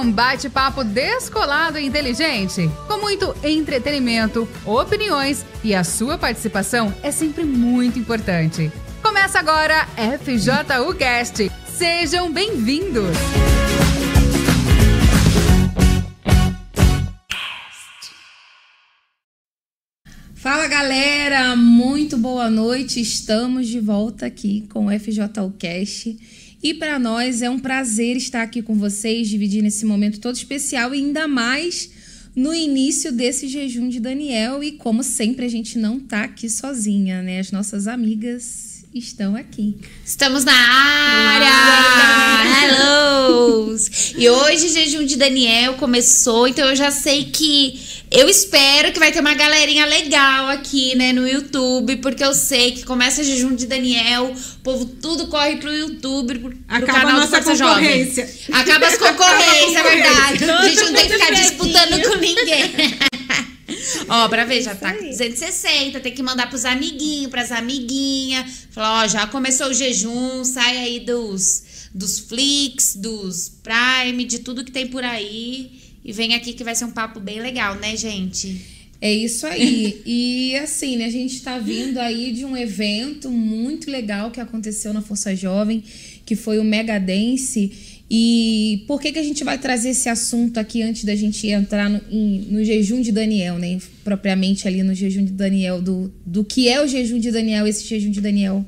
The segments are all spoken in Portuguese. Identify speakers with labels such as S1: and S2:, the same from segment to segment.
S1: um bate-papo descolado e inteligente, com muito entretenimento, opiniões e a sua participação é sempre muito importante. Começa agora FJU Cast. Sejam bem-vindos.
S2: Fala galera, muito boa noite. Estamos de volta aqui com o FJU Cast. E para nós é um prazer estar aqui com vocês, dividindo esse momento todo especial e ainda mais no início desse jejum de Daniel. E como sempre, a gente não tá aqui sozinha, né? As nossas amigas estão aqui.
S3: Estamos na área! Hello! E hoje jejum de Daniel começou, então eu já sei que eu espero que vai ter uma galerinha legal aqui, né, no YouTube, porque eu sei que começa jejum de Daniel, o povo tudo corre pro YouTube, pro,
S4: Acaba
S3: canal
S4: a nossa concorrência.
S3: Jovem. Acaba as concorrências, é verdade. A gente não tem que ficar disputando com ninguém. Ó, pra ver, já tá com 260, tem que mandar pros amiguinhos, pras amiguinhas. Falar, ó, já começou o jejum, sai aí dos, dos Flix, dos Prime, de tudo que tem por aí. E vem aqui que vai ser um papo bem legal, né, gente?
S2: É isso aí. e assim, né, a gente está vindo aí de um evento muito legal que aconteceu na Força Jovem, que foi o Mega Dance. E por que, que a gente vai trazer esse assunto aqui antes da gente entrar no, em- no jejum de Daniel, né? Propriamente ali no jejum de Daniel, do, do que é o jejum de Daniel, esse jejum de Daniel.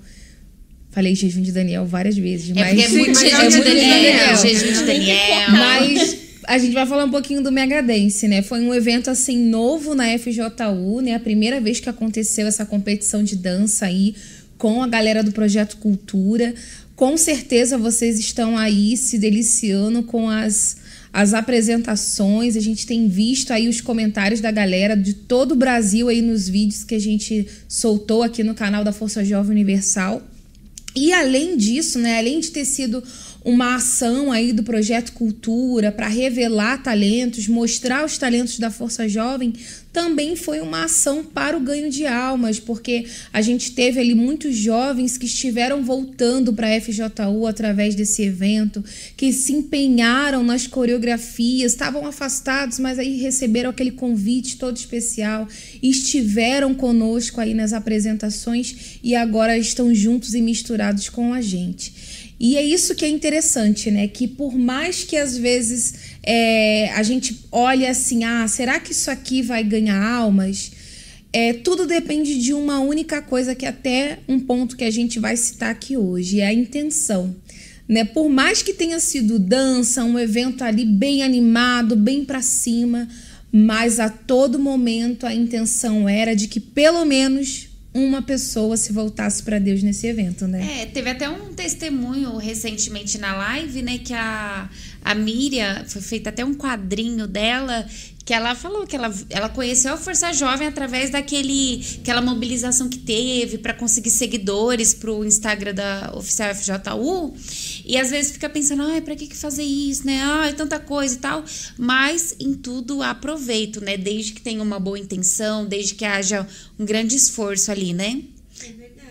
S2: Falei jejum de Daniel várias vezes,
S3: É
S2: mas
S3: porque é
S4: Sim,
S3: muito
S4: mas
S3: jejum
S4: é
S3: de
S4: muito
S3: Daniel.
S4: Daniel.
S3: Jejum de Daniel.
S2: Mas a gente vai falar um pouquinho do Mega Dance, né? Foi um evento assim novo na FJU, né? A primeira vez que aconteceu essa competição de dança aí com a galera do Projeto Cultura. Com certeza vocês estão aí se deliciando com as as apresentações, a gente tem visto aí os comentários da galera de todo o Brasil aí nos vídeos que a gente soltou aqui no canal da Força Jovem Universal. E além disso, né, além de ter sido uma ação aí do projeto Cultura para revelar talentos, mostrar os talentos da Força Jovem, também foi uma ação para o ganho de almas, porque a gente teve ali muitos jovens que estiveram voltando para a FJU através desse evento, que se empenharam nas coreografias, estavam afastados, mas aí receberam aquele convite todo especial, estiveram conosco aí nas apresentações e agora estão juntos e misturados com a gente. E é isso que é interessante, né? Que por mais que às vezes é, a gente olhe assim, ah, será que isso aqui vai ganhar almas? É, tudo depende de uma única coisa que até um ponto que a gente vai citar aqui hoje, é a intenção. Né? Por mais que tenha sido dança, um evento ali bem animado, bem para cima, mas a todo momento a intenção era de que pelo menos uma pessoa se voltasse para Deus nesse evento, né?
S3: É, teve até um testemunho recentemente na live, né, que a, a Miriam, foi feito até um quadrinho dela, que ela falou que ela, ela conheceu a Força Jovem através daquele aquela mobilização que teve para conseguir seguidores pro Instagram da oficial FJU. E às vezes fica pensando, ai, pra que, que fazer isso, né? Ai, tanta coisa e tal. Mas em tudo há proveito, né? Desde que tenha uma boa intenção, desde que haja um grande esforço ali, né?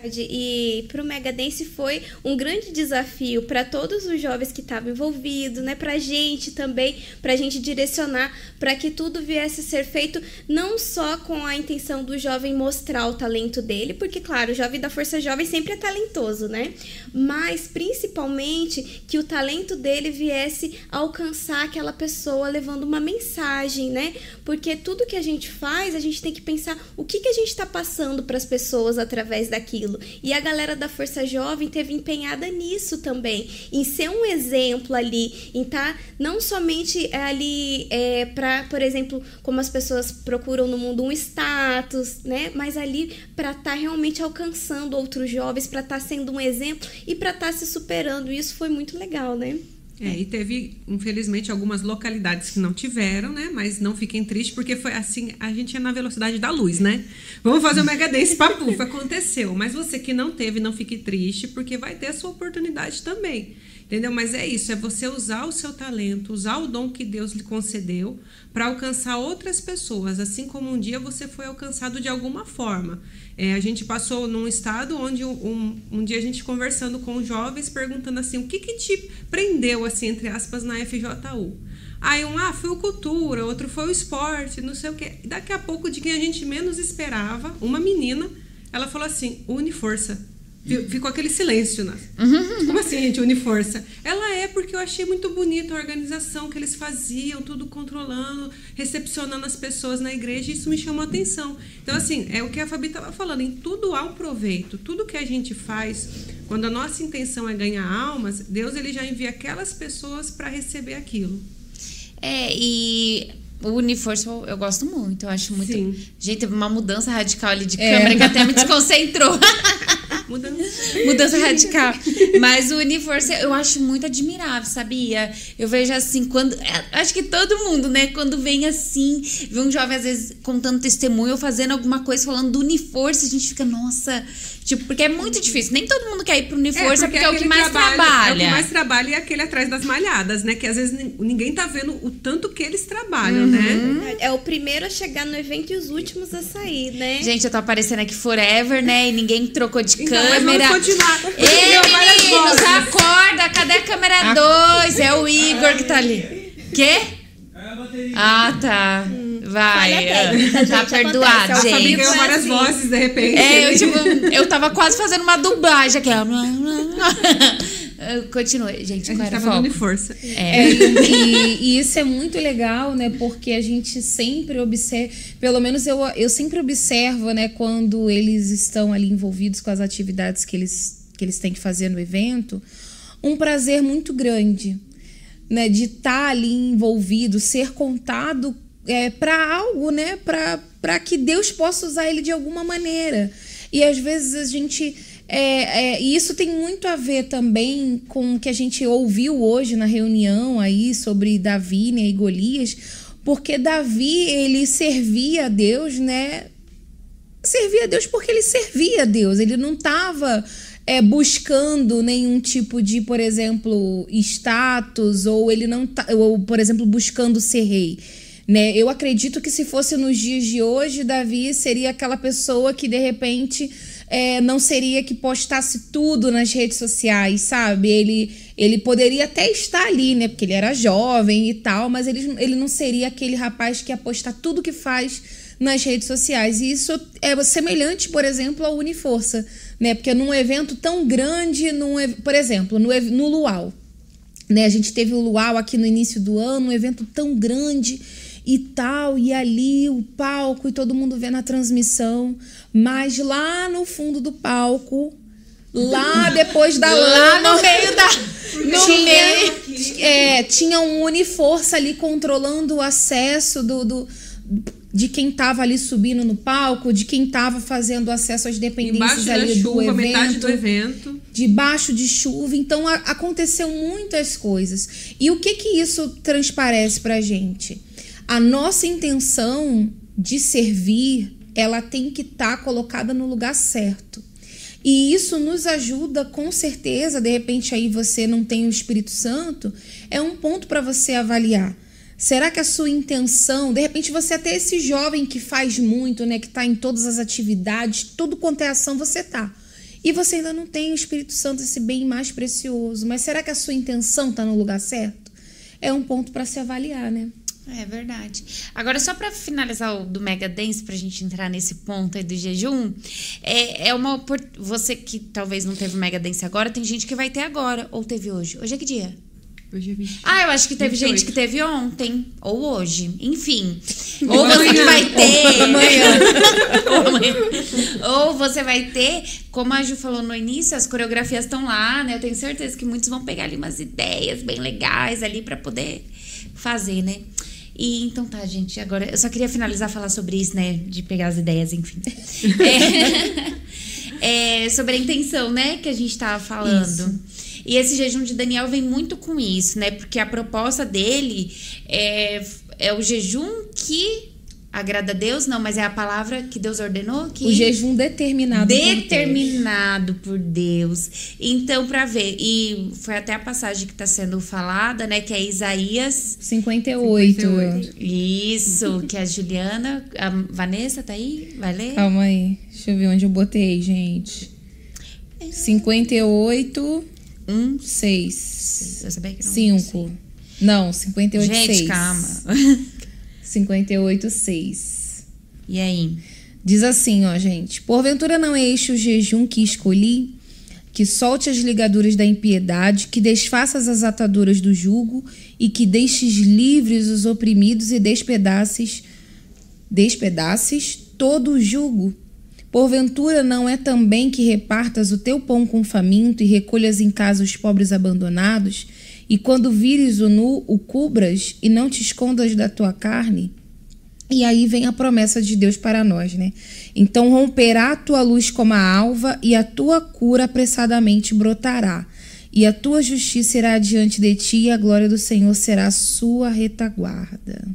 S5: E para o Mega Dance foi um grande desafio para todos os jovens que estavam envolvidos, né? Para a gente também, para a gente direcionar para que tudo viesse a ser feito não só com a intenção do jovem mostrar o talento dele, porque claro, o jovem da Força Jovem sempre é talentoso, né? Mas principalmente que o talento dele viesse alcançar aquela pessoa levando uma mensagem, né? Porque tudo que a gente faz, a gente tem que pensar o que, que a gente está passando para as pessoas através daquilo. E a galera da Força Jovem teve empenhada nisso também, em ser um exemplo ali, em estar não somente ali é, para, por exemplo, como as pessoas procuram no mundo um status, né? Mas ali para estar realmente alcançando outros jovens, para estar sendo um exemplo e para estar se superando. Isso foi muito legal, né?
S4: É, e teve, infelizmente, algumas localidades que não tiveram, né? Mas não fiquem tristes, porque foi assim, a gente é na velocidade da luz, né? Vamos fazer o Mega Dance papuf, aconteceu. Mas você que não teve, não fique triste, porque vai ter a sua oportunidade também. Entendeu? Mas é isso, é você usar o seu talento, usar o dom que Deus lhe concedeu para alcançar outras pessoas, assim como um dia você foi alcançado de alguma forma. É, a gente passou num estado onde um, um, dia a gente conversando com jovens, perguntando assim, o que, que te prendeu, assim, entre aspas, na FJU? Aí um, ah, foi o cultura, outro foi o esporte, não sei o quê. Daqui a pouco, de quem a gente menos esperava, uma menina, ela falou assim, une força. Ficou aquele silêncio, né? Uhum. Como assim, gente, une força? Ela é porque eu achei muito bonita a organização que eles faziam, tudo controlando, recepcionando as pessoas na igreja, e isso me chamou a atenção. Então, assim, é o que a Fabi estava falando, em tudo há um proveito. Tudo que a gente faz, quando a nossa intenção é ganhar almas, Deus ele já envia aquelas pessoas para receber aquilo.
S3: É, e o Uniforço eu gosto muito, eu acho muito. Sim. Gente, teve uma mudança radical ali de é. câmera que até me desconcentrou.
S4: Mudança.
S3: Mudança radical. Mas o Uniforço eu acho muito admirável, sabia? Eu vejo assim, quando. É, acho que todo mundo, né? Quando vem assim, vê um jovem às vezes contando testemunho ou fazendo alguma coisa falando do Uniforço, a gente fica, nossa, Tipo, porque é muito difícil. Nem todo mundo quer ir pro Uniforça é, porque, porque é o que mais trabalha, trabalha. É
S4: o que mais trabalha e é aquele atrás das malhadas, né? Que às vezes ninguém tá vendo o tanto que eles trabalham, né? uhum.
S5: né? É o primeiro a chegar no evento e os últimos a sair, né?
S3: Gente, eu tô aparecendo aqui forever, né? E ninguém trocou de câmera.
S4: Vamos continuar.
S3: Ei, meninos, acorda! Cadê a câmera 2? É o Igor que tá ali. Quê? Ah, tá. Vai. Tá, tá perdoado, gente. A Fabi
S4: ganhou várias assim. vozes, de repente.
S3: É, eu, tipo, eu tava quase fazendo uma dublagem aqui. Continua, gente.
S4: A gente tava
S3: foco?
S4: dando força.
S2: É. é e, e, isso é muito legal, né? Porque a gente sempre observa, pelo menos eu, eu sempre observo, né? Quando eles estão ali envolvidos com as atividades que eles, que eles têm que fazer no evento, um prazer muito grande, né? De estar tá ali envolvido, ser contado é, para algo, né? Para que Deus possa usar ele de alguma maneira. E às vezes a gente. É, é, e isso tem muito a ver também com o que a gente ouviu hoje na reunião aí sobre Davi né, e Golias, porque Davi ele servia a Deus, né? Servia a Deus porque ele servia a Deus, ele não estava é, buscando nenhum tipo de, por exemplo, status, ou ele não tá, ou, por exemplo, buscando ser rei. Né? Eu acredito que se fosse nos dias de hoje, Davi seria aquela pessoa que de repente é, não seria que postasse tudo nas redes sociais, sabe? Ele, ele poderia até estar ali, né? Porque ele era jovem e tal, mas ele, ele não seria aquele rapaz que ia postar tudo que faz nas redes sociais. E isso é semelhante, por exemplo, ao Uniforça, né? Porque num evento tão grande, num, por exemplo, no, no Luau, né? A gente teve o Luau aqui no início do ano, um evento tão grande e tal, e ali o palco e todo mundo vendo a transmissão, mas lá no fundo do palco, lá depois da
S3: lá no meio da
S2: no tinha, meio é, tinha um Uniforça ali controlando o acesso do, do de quem estava ali subindo no palco, de quem estava fazendo acesso às dependências ali
S4: chuva, do evento, metade do evento,
S2: debaixo de chuva. Então a, aconteceu muitas coisas. E o que que isso transparece para gente? A nossa intenção de servir, ela tem que estar tá colocada no lugar certo. E isso nos ajuda com certeza, de repente aí você não tem o Espírito Santo, é um ponto para você avaliar. Será que a sua intenção, de repente você até esse jovem que faz muito, né, que está em todas as atividades, tudo quanto é ação você tá. E você ainda não tem o Espírito Santo, esse bem mais precioso. Mas será que a sua intenção está no lugar certo? É um ponto para se avaliar, né?
S3: É verdade. Agora, só para finalizar o do Mega Dance, para a gente entrar nesse ponto aí do jejum, é, é uma. Você que talvez não teve Mega Dance agora, tem gente que vai ter agora, ou teve hoje. Hoje é que dia?
S4: Hoje é 20.
S3: Ah, eu acho que teve 28. gente que teve ontem, ou hoje. Enfim. Ou você que vai ter. Ou amanhã. ou amanhã. Ou você vai ter, como a Ju falou no início, as coreografias estão lá, né? Eu tenho certeza que muitos vão pegar ali umas ideias bem legais ali para poder fazer, né? E então tá, gente. Agora eu só queria finalizar falar sobre isso, né? De pegar as ideias, enfim. é, é, sobre a intenção, né? Que a gente tava falando. Isso. E esse jejum de Daniel vem muito com isso, né? Porque a proposta dele é, é o jejum que agrada a Deus, não, mas é a palavra que Deus ordenou que
S2: O jejum determinado por Deus.
S3: determinado por Deus. Então, para ver, e foi até a passagem que está sendo falada, né, que é Isaías
S2: 58.
S4: 58.
S3: Isso, que a Juliana, a Vanessa tá aí? Vai ler?
S2: Calma aí. Deixa eu ver onde eu botei, gente. 58,
S3: Um,
S2: 6.
S3: eu sabia que não
S2: 5. Não, 58,
S3: Gente,
S2: 6.
S3: calma.
S2: 58, 6.
S3: E aí?
S2: Diz assim, ó, gente. Porventura não é este o jejum que escolhi? Que solte as ligaduras da impiedade, que desfaças as ataduras do jugo e que deixes livres os oprimidos e despedaces, despedaces todo o jugo. Porventura não é também que repartas o teu pão com o faminto e recolhas em casa os pobres abandonados, e quando vires o nu, o cubras e não te escondas da tua carne? E aí vem a promessa de Deus para nós, né? Então romperá a tua luz como a alva, e a tua cura apressadamente brotará. E a tua justiça irá diante de ti, e a glória do Senhor será a sua retaguarda.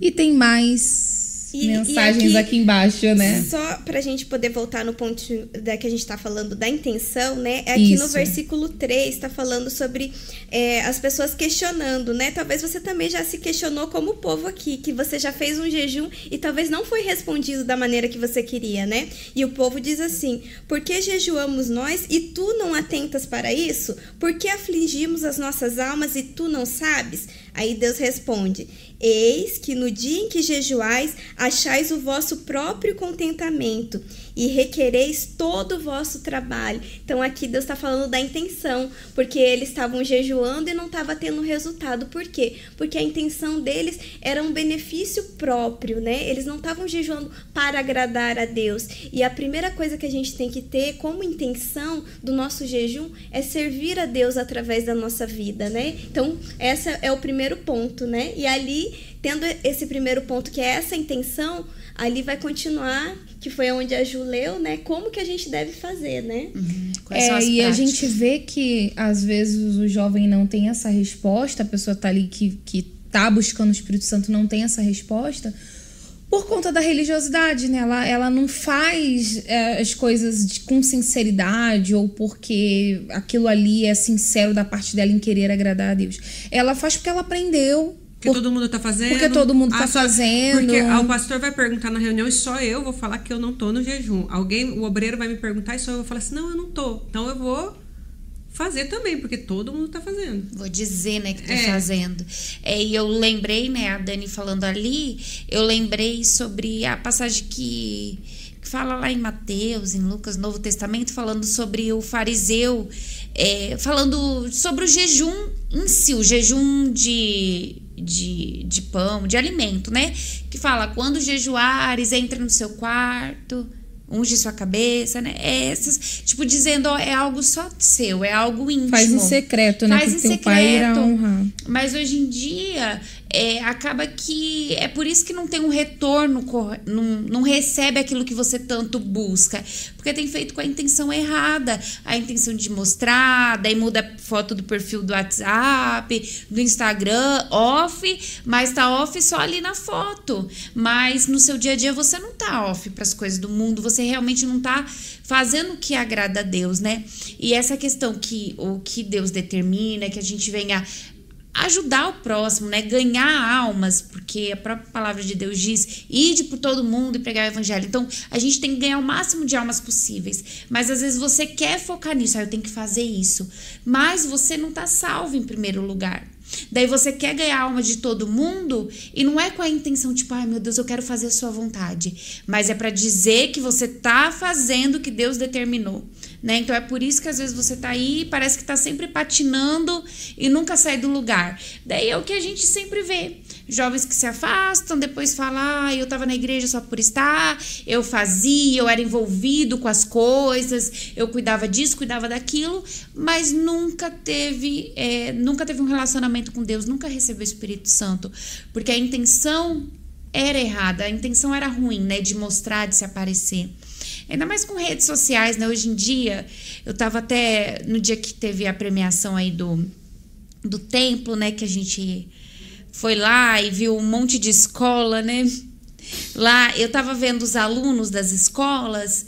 S2: E tem mais
S5: E- e
S2: mensagens
S5: aqui-
S2: aqui, embaixo, né?
S5: Só pra gente poder voltar no ponto da que a gente tá falando da intenção, né? É aqui no
S2: Isso.
S5: versículo 3 tá falando sobre é, as pessoas questionando, né? Talvez você também já se questionou como o povo aqui, que você já fez um jejum e talvez não foi respondido da maneira que você queria, né? E o povo diz assim: Por que jejuamos nós e tu não atentas para isso? Por que afligimos as nossas almas e tu não sabes? Aí Deus responde: Eis que no dia em que jejuais, achais o vosso próprio contentamento e requereis todo o vosso trabalho. Então aqui Deus está falando da intenção, porque eles estavam jejuando e não estava tendo resultado. Por quê? Porque a intenção deles era um benefício próprio, né? Eles não estavam jejuando para agradar a Deus. E a primeira coisa que a gente tem que ter como intenção do nosso jejum é servir a Deus através da nossa vida, né? Então, essa é o primeiro ponto, né? E ali, tendo esse primeiro ponto que é essa intenção, ali vai continuar, que foi onde a Ju leu, né? Como que a gente deve fazer, né?
S3: Quais são
S2: É,
S3: as
S2: e a gente vê que às vezes o jovem não tem essa resposta, a pessoa tá ali que, que tá buscando o Espírito Santo não tem essa resposta por conta da religiosidade, né? Ela, ela não faz é, as coisas de- com sinceridade ou porque aquilo ali é sincero da parte dela em querer agradar a Deus. Ela faz porque ela aprendeu.
S4: Porque
S2: por-
S4: todo mundo tá fazendo.
S2: porque todo mundo tá
S4: só-
S2: fazendo.
S4: Porque ah, o pastor vai perguntar na reunião e só eu vou falar que eu não tô no jejum. Alguém, o obreiro vai me perguntar e só eu vou falar assim: não, eu não tô. Então eu vou fazer também, porque todo mundo tá fazendo.
S3: Vou dizer, né, que tô
S4: É.
S3: fazendo. É, e eu lembrei, né, a Dani falando ali, eu lembrei sobre a passagem que, que fala lá em Mateus, em Lucas, Novo Testamento, falando sobre o fariseu, é, falando sobre o jejum em si, o jejum de, de, de pão, de alimento, né? Que fala, quando jejuares, entra no seu quarto, unge sua cabeça, né? É essas, tipo, dizendo, ó, é algo só seu, é algo íntimo.
S2: Faz em secreto, né?
S3: Faz
S2: Porque
S3: em secreto. Mas hoje em dia, é, acaba que é por isso que não tem um retorno, não, não recebe aquilo que você tanto busca. Porque tem feito com a intenção errada. A intenção de mostrar, daí muda a foto do perfil do WhatsApp, do Instagram, off, mas tá off só ali na foto. Mas no seu dia a dia você não tá off para as coisas do mundo, você realmente não tá fazendo o que agrada a Deus, né? E essa questão que o que Deus determina, que a gente venha ajudar o próximo, né? Ganhar almas, porque a própria palavra de Deus diz: ide por todo mundo e pregar o evangelho. Então, a gente tem que ganhar o máximo de almas possíveis. Mas às vezes você quer focar nisso, ah, eu tenho que fazer isso. Mas você não tá salvo em primeiro lugar. Daí você quer ganhar a alma de todo mundo e não é com a intenção tipo, ai meu Deus, eu quero fazer a sua vontade, mas é para dizer que você tá fazendo o que Deus determinou, né? Então é por isso que às vezes você tá aí, parece que tá sempre patinando e nunca sai do lugar. Daí é o que a gente sempre vê. Jovens que se afastam, depois falam, ah, eu tava na igreja só por estar, eu fazia, eu era envolvido com as coisas, eu cuidava disso, cuidava daquilo, mas nunca teve, é, nunca teve um relacionamento com Deus, nunca recebeu o Espírito Santo, porque a intenção era errada, a intenção era ruim, né, de mostrar, de se aparecer. Ainda mais com redes sociais, né? Hoje em dia, eu tava até no dia que teve a premiação aí do, do templo, né, que a gente foi lá e viu um monte de escola, né? Lá eu tava vendo os alunos das escolas,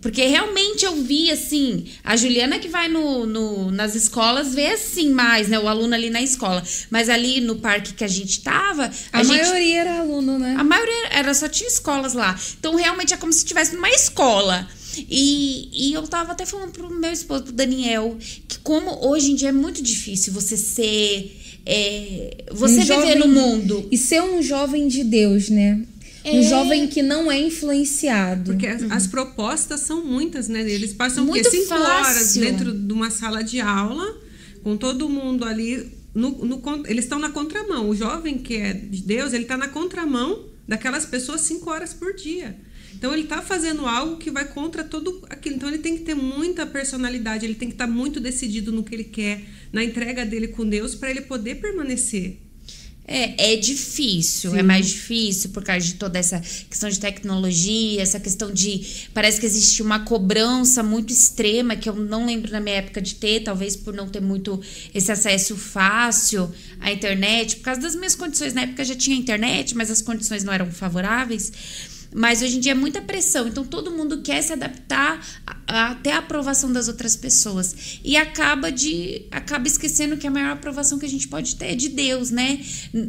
S3: porque realmente eu vi assim, a Juliana que vai no, no, nas escolas vê assim mais, né? O aluno ali na escola. Mas ali no parque que a gente tava.
S2: A,
S3: a gente,
S2: maioria era aluno, né?
S3: A maioria era só tinha escolas lá. Então realmente é como se estivesse numa escola. E, e eu tava até falando pro meu esposo, pro Daniel, que como hoje em dia é muito difícil você ser. É, você
S2: Um
S3: viver
S2: jovem-
S3: no mundo.
S2: E ser um jovem de Deus, né? Um
S3: É.
S2: jovem que não é influenciado.
S4: Porque as, as propostas são muitas, né? Eles passam o quê?
S3: Muito
S4: cinco
S3: fácil.
S4: horas dentro de uma sala de aula, com todo mundo ali. No, no eles estão na contramão. O jovem que é de Deus, ele está na contramão daquelas pessoas cinco horas por dia. Então ele está fazendo algo que vai contra tudo aquilo. Então ele tem que ter muita personalidade, ele tem que estar muito decidido no que ele quer, na entrega dele com Deus, para ele poder permanecer.
S3: É, é difícil, é mais difícil por causa de toda essa questão de tecnologia, essa questão de. Parece que existe uma cobrança muito extrema que eu não lembro na minha época de ter, talvez por não ter muito esse acesso fácil à internet. Por causa das minhas condições, na época já tinha internet, mas as condições não eram favoráveis. Mas hoje em dia é muita pressão, então todo mundo quer se adaptar até a aprovação das outras pessoas. E acaba de acaba esquecendo que a maior aprovação que a gente pode ter é de Deus, né?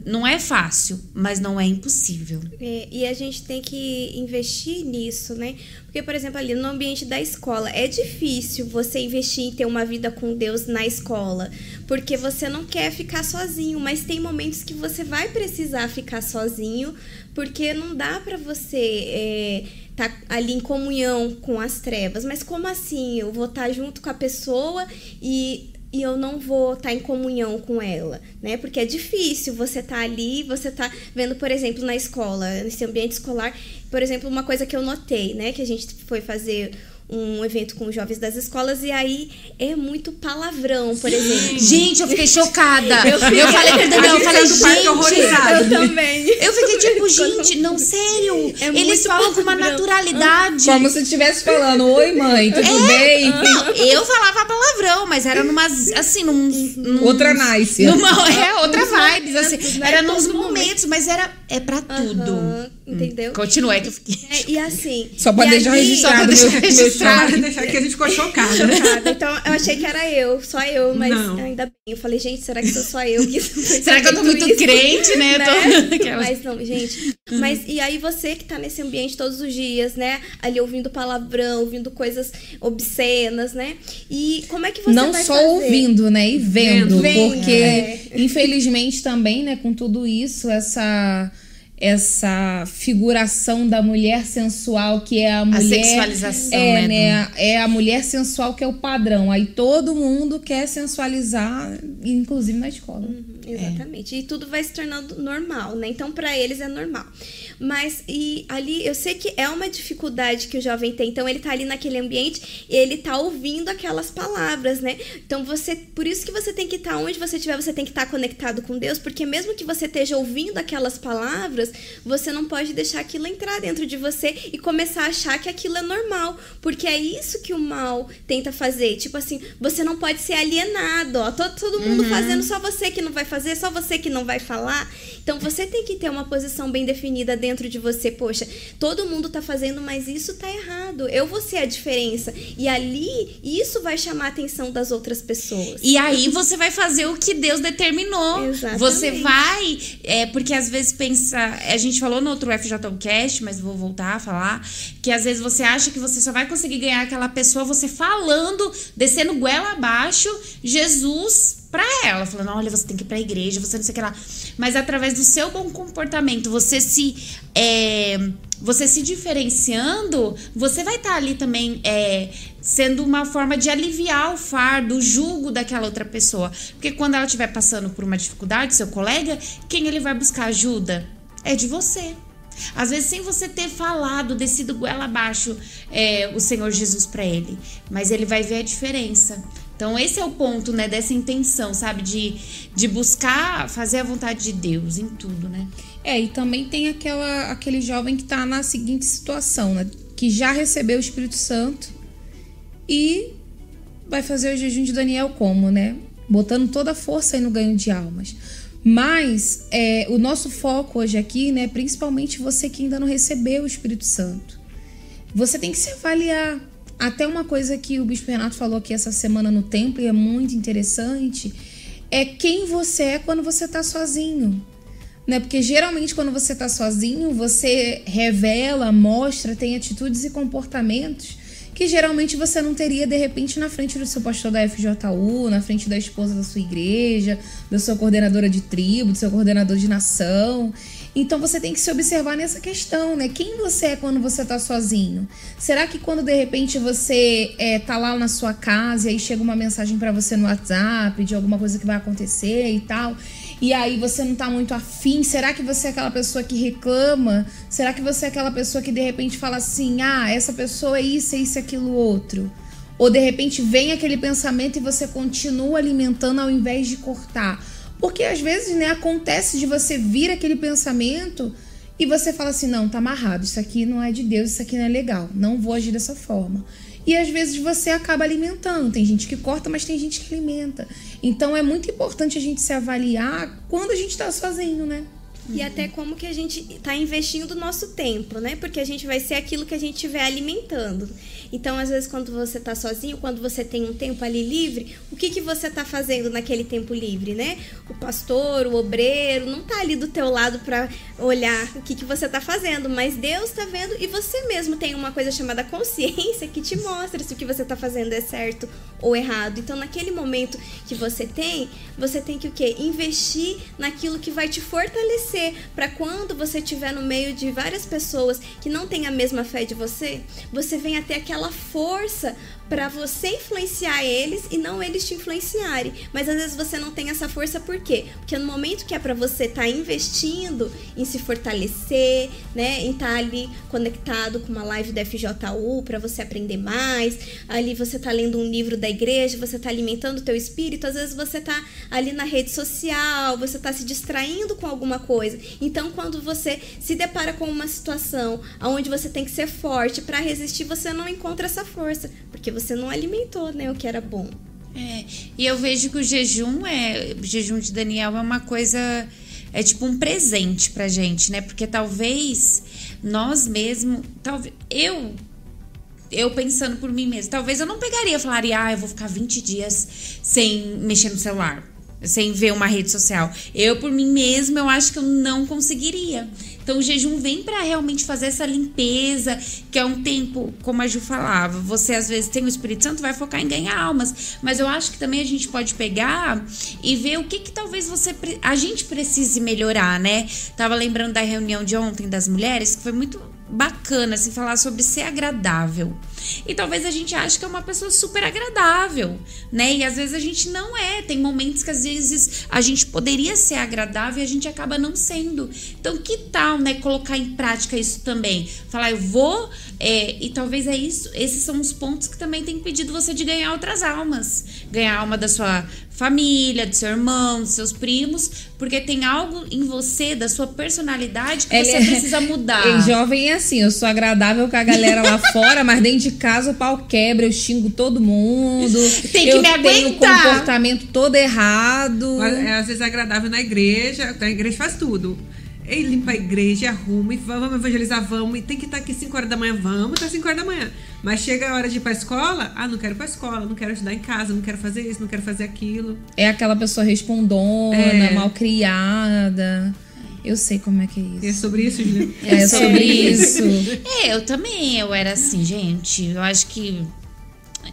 S3: Não é fácil, mas não é impossível.
S5: É, e a gente tem que investir nisso, né? Porque, por exemplo, ali no ambiente da escola, é difícil você investir em ter uma vida com Deus na escola, porque você não quer ficar sozinho, mas tem momentos que você vai precisar ficar sozinho, porque não dá pra você é, tá ali em comunhão com as trevas. Mas como assim? Eu vou estar junto com a pessoa e e eu não vou estar em comunhão com ela, né? Porque é difícil você estar ali, você tá vendo, por exemplo, na escola, nesse ambiente escolar, por exemplo, uma coisa que eu notei, né, que a gente foi fazer um evento com os jovens das escolas e aí é muito palavrão, por exemplo.
S3: Gente, eu fiquei chocada.
S5: Eu
S3: Eu, falei pro Daniel, eu
S4: gente
S3: falei,
S4: saiu do parque
S3: gente.
S4: horrorizado.
S5: Eu também.
S3: Eu fiquei tipo, gente, não, sério.
S5: É
S3: Eles falam com uma naturalidade.
S2: Como se estivesse falando, oi mãe, tudo bem?
S3: Não, eu falava palavrão, mas era numas, assim, num... num
S2: Outra nice.
S3: Numa, é, outra vibes, assim.
S5: né?
S3: Era nos momentos, mas era é pra tudo.
S5: Aham, entendeu?
S3: Continua, é que eu fiquei...
S5: É, e assim.
S2: Só pra
S5: e
S2: deixar registrado
S3: pra
S2: meu,
S3: deixar
S2: meu
S3: registrado.
S4: Deixar que a gente ficou chocada.
S5: Chocada. Então eu achei que era eu, só eu, mas
S4: Não.
S5: ainda bem. Eu falei, gente, será que sou só eu que
S3: Será que eu tô muito crente, né? Eu tô- Aquelas-
S5: Mas não, gente. Mas e aí você que tá nesse ambiente todos os dias, né? Ali ouvindo palavrão, ouvindo coisas obscenas, né? E como é que você
S2: Não
S5: vai
S2: só
S5: fazer?
S2: ouvindo, né? E vendo.
S5: Vendo,
S2: porque,
S5: é.
S2: infelizmente, também, né, com tudo isso, essa essa figuração da mulher sensual que é a mulher
S3: sexualização,
S2: é,
S3: né,
S2: né é a mulher sensual que é o padrão aí todo mundo quer sensualizar inclusive na escola
S5: Exatamente. E tudo vai se tornando normal, né? Então, pra eles é normal. Mas, e ali, eu sei que é uma dificuldade que o jovem tem. Então, ele tá ali naquele ambiente e ele tá ouvindo aquelas palavras, né? Então, você, por isso que você tem que estar onde você estiver, você tem que estar conectado com Deus, porque mesmo que você esteja ouvindo aquelas palavras, você não pode deixar aquilo entrar dentro de você e começar a achar que aquilo é normal. Porque é isso que o mal tenta fazer. Tipo assim, você não pode ser alienado, ó. Todo, todo mundo fazendo, só você que não vai fazer, só você que não vai falar. Então você tem que ter uma posição bem definida dentro de você. Poxa, todo mundo tá fazendo, mas isso tá errado. Eu vou ser a diferença. E ali, isso vai chamar a atenção das outras pessoas.
S3: E aí você vai fazer o que Deus determinou.
S5: Exatamente.
S3: Você vai. É, porque às vezes pensa. A gente falou no outro FJCast, mas vou voltar a falar. Que às vezes você acha que você só vai conseguir ganhar aquela pessoa você falando, descendo goela abaixo, Jesus pra ela, falando: olha, você tem que ir pra igreja, você não sei o que lá. Mas através do seu bom comportamento, você se. é, você se diferenciando, você vai estar ali também é, sendo uma forma de aliviar o fardo, o jugo daquela outra pessoa. Porque quando ela estiver passando por uma dificuldade, seu colega, quem ele vai buscar ajuda? É de você. Às vezes sem você ter falado, descido goela abaixo é, o Senhor Jesus para ele. Mas ele vai ver a diferença. Então esse é o ponto, né, dessa intenção, sabe? De, de buscar fazer a vontade de Deus em tudo, né?
S2: É, e também tem aquela, aquele jovem que tá na seguinte situação, né? Que já recebeu o Espírito Santo e vai fazer o jejum de Daniel como, né? Botando toda a força aí no ganho de almas. Mas é, o nosso foco hoje aqui, né, principalmente você que ainda não recebeu o Espírito Santo, você tem que se avaliar. Até uma coisa que o Bispo Renato falou aqui essa semana no templo e é muito interessante é quem você é quando você está sozinho. Né? Porque geralmente quando você está sozinho, você revela, mostra, tem atitudes e comportamentos que geralmente você não teria de repente na frente do seu pastor da FJU, na frente da esposa da sua igreja, da sua coordenadora de tribo, do seu coordenador de nação. Então você tem que se observar nessa questão, né? Quem você é quando você tá sozinho? Será que quando de repente você é, tá lá na sua casa e aí chega uma mensagem para você no WhatsApp de alguma coisa que vai acontecer e tal, e aí você não tá muito afim, será que você é aquela pessoa que reclama? Será que você é aquela pessoa que de repente fala assim: "Ah, essa pessoa é isso, é isso, é aquilo outro"? Ou de repente vem aquele pensamento e você continua alimentando ao invés de cortar? Porque às vezes, né, acontece de você vir aquele pensamento e você fala assim: não, tá amarrado, isso aqui não é de Deus, isso aqui não é legal, não vou agir dessa forma. E às vezes você acaba alimentando. Tem gente que corta, mas tem gente que alimenta. Então é muito importante a gente se avaliar quando a gente está sozinho, né?
S5: E até como que a gente está investindo o nosso tempo, né? Porque a gente vai ser aquilo que a gente estiver alimentando. Então, às vezes, quando você está sozinho, quando você tem um tempo ali livre, o que, que você está fazendo naquele tempo livre, né? O pastor, o obreiro, não está ali do teu lado para olhar o que, que você está fazendo, mas Deus está vendo e você mesmo tem uma coisa chamada consciência que te mostra se o que você está fazendo é certo ou errado. Então, naquele momento que você tem, você tem que o quê? Investir naquilo que vai te fortalecer para quando você estiver no meio de várias pessoas que não têm a mesma fé de você, você venha ter aquela força para você influenciar eles e não eles te influenciarem. Mas às vezes você não tem essa força por quê? Porque no momento que é para você estar tá investindo em se fortalecer, né, em estar tá ali conectado com uma live da FJU para você aprender mais, ali você tá lendo um livro da igreja, você tá alimentando o teu espírito, às vezes você tá ali na rede social, você tá se distraindo com alguma coisa. Então quando você se depara com uma situação onde você tem que ser forte para resistir, você não encontra essa força, porque você você não alimentou, né, o que era bom.
S3: É, e eu vejo que o jejum é, o jejum de Daniel é uma coisa é tipo um presente pra gente, né? Porque talvez nós mesmo, talvez eu eu pensando por mim mesmo, talvez eu não pegaria e falaria: "Ah, eu vou ficar 20 dias sem mexer no celular" sem ver uma rede social. Eu, por mim mesma, eu acho que eu não conseguiria. Então, o jejum vem para realmente fazer essa limpeza, que é um tempo, como a Ju falava, você às vezes tem o Espírito Santo, vai focar em ganhar almas, mas eu acho que também a gente pode pegar e ver o que que talvez você a gente precise melhorar, né? Tava lembrando da reunião de ontem das mulheres, que foi muito bacana assim falar sobre ser agradável. E talvez a gente ache que é uma pessoa super agradável, né? E às vezes a gente não é. Tem momentos que às vezes a gente poderia ser agradável e a gente acaba não sendo. Então, que tal, né, colocar em prática isso também? Falar, eu vou. É, e talvez é isso. Esses são os pontos que também tem impedido você de ganhar outras almas. Ganhar a alma da sua família, do seu irmão, dos seus primos, porque tem algo em você, da sua personalidade, que Ele você é... precisa mudar.
S2: E jovem é assim, eu sou agradável com a galera lá fora, mas dentro de casa o pau quebra, eu xingo todo mundo.
S3: Tem que
S2: eu
S3: me aguentar.
S2: tenho o comportamento todo errado.
S4: Mas, é, às vezes é agradável na igreja, a igreja faz tudo. Ele limpa a igreja, arruma e vamos evangelizar, vamos. E tem que estar aqui 5 horas da manhã, vamos, tá 5 horas da manhã. Mas chega a hora de ir pra escola, ah, não quero ir pra escola, não quero ajudar em casa, não quero fazer isso, não quero fazer aquilo.
S2: É aquela pessoa respondona, é. mal criada. Eu sei como é que é isso.
S4: É sobre isso, Juliana?
S2: É sobre isso.
S3: É, eu também, eu era assim, gente. Eu acho que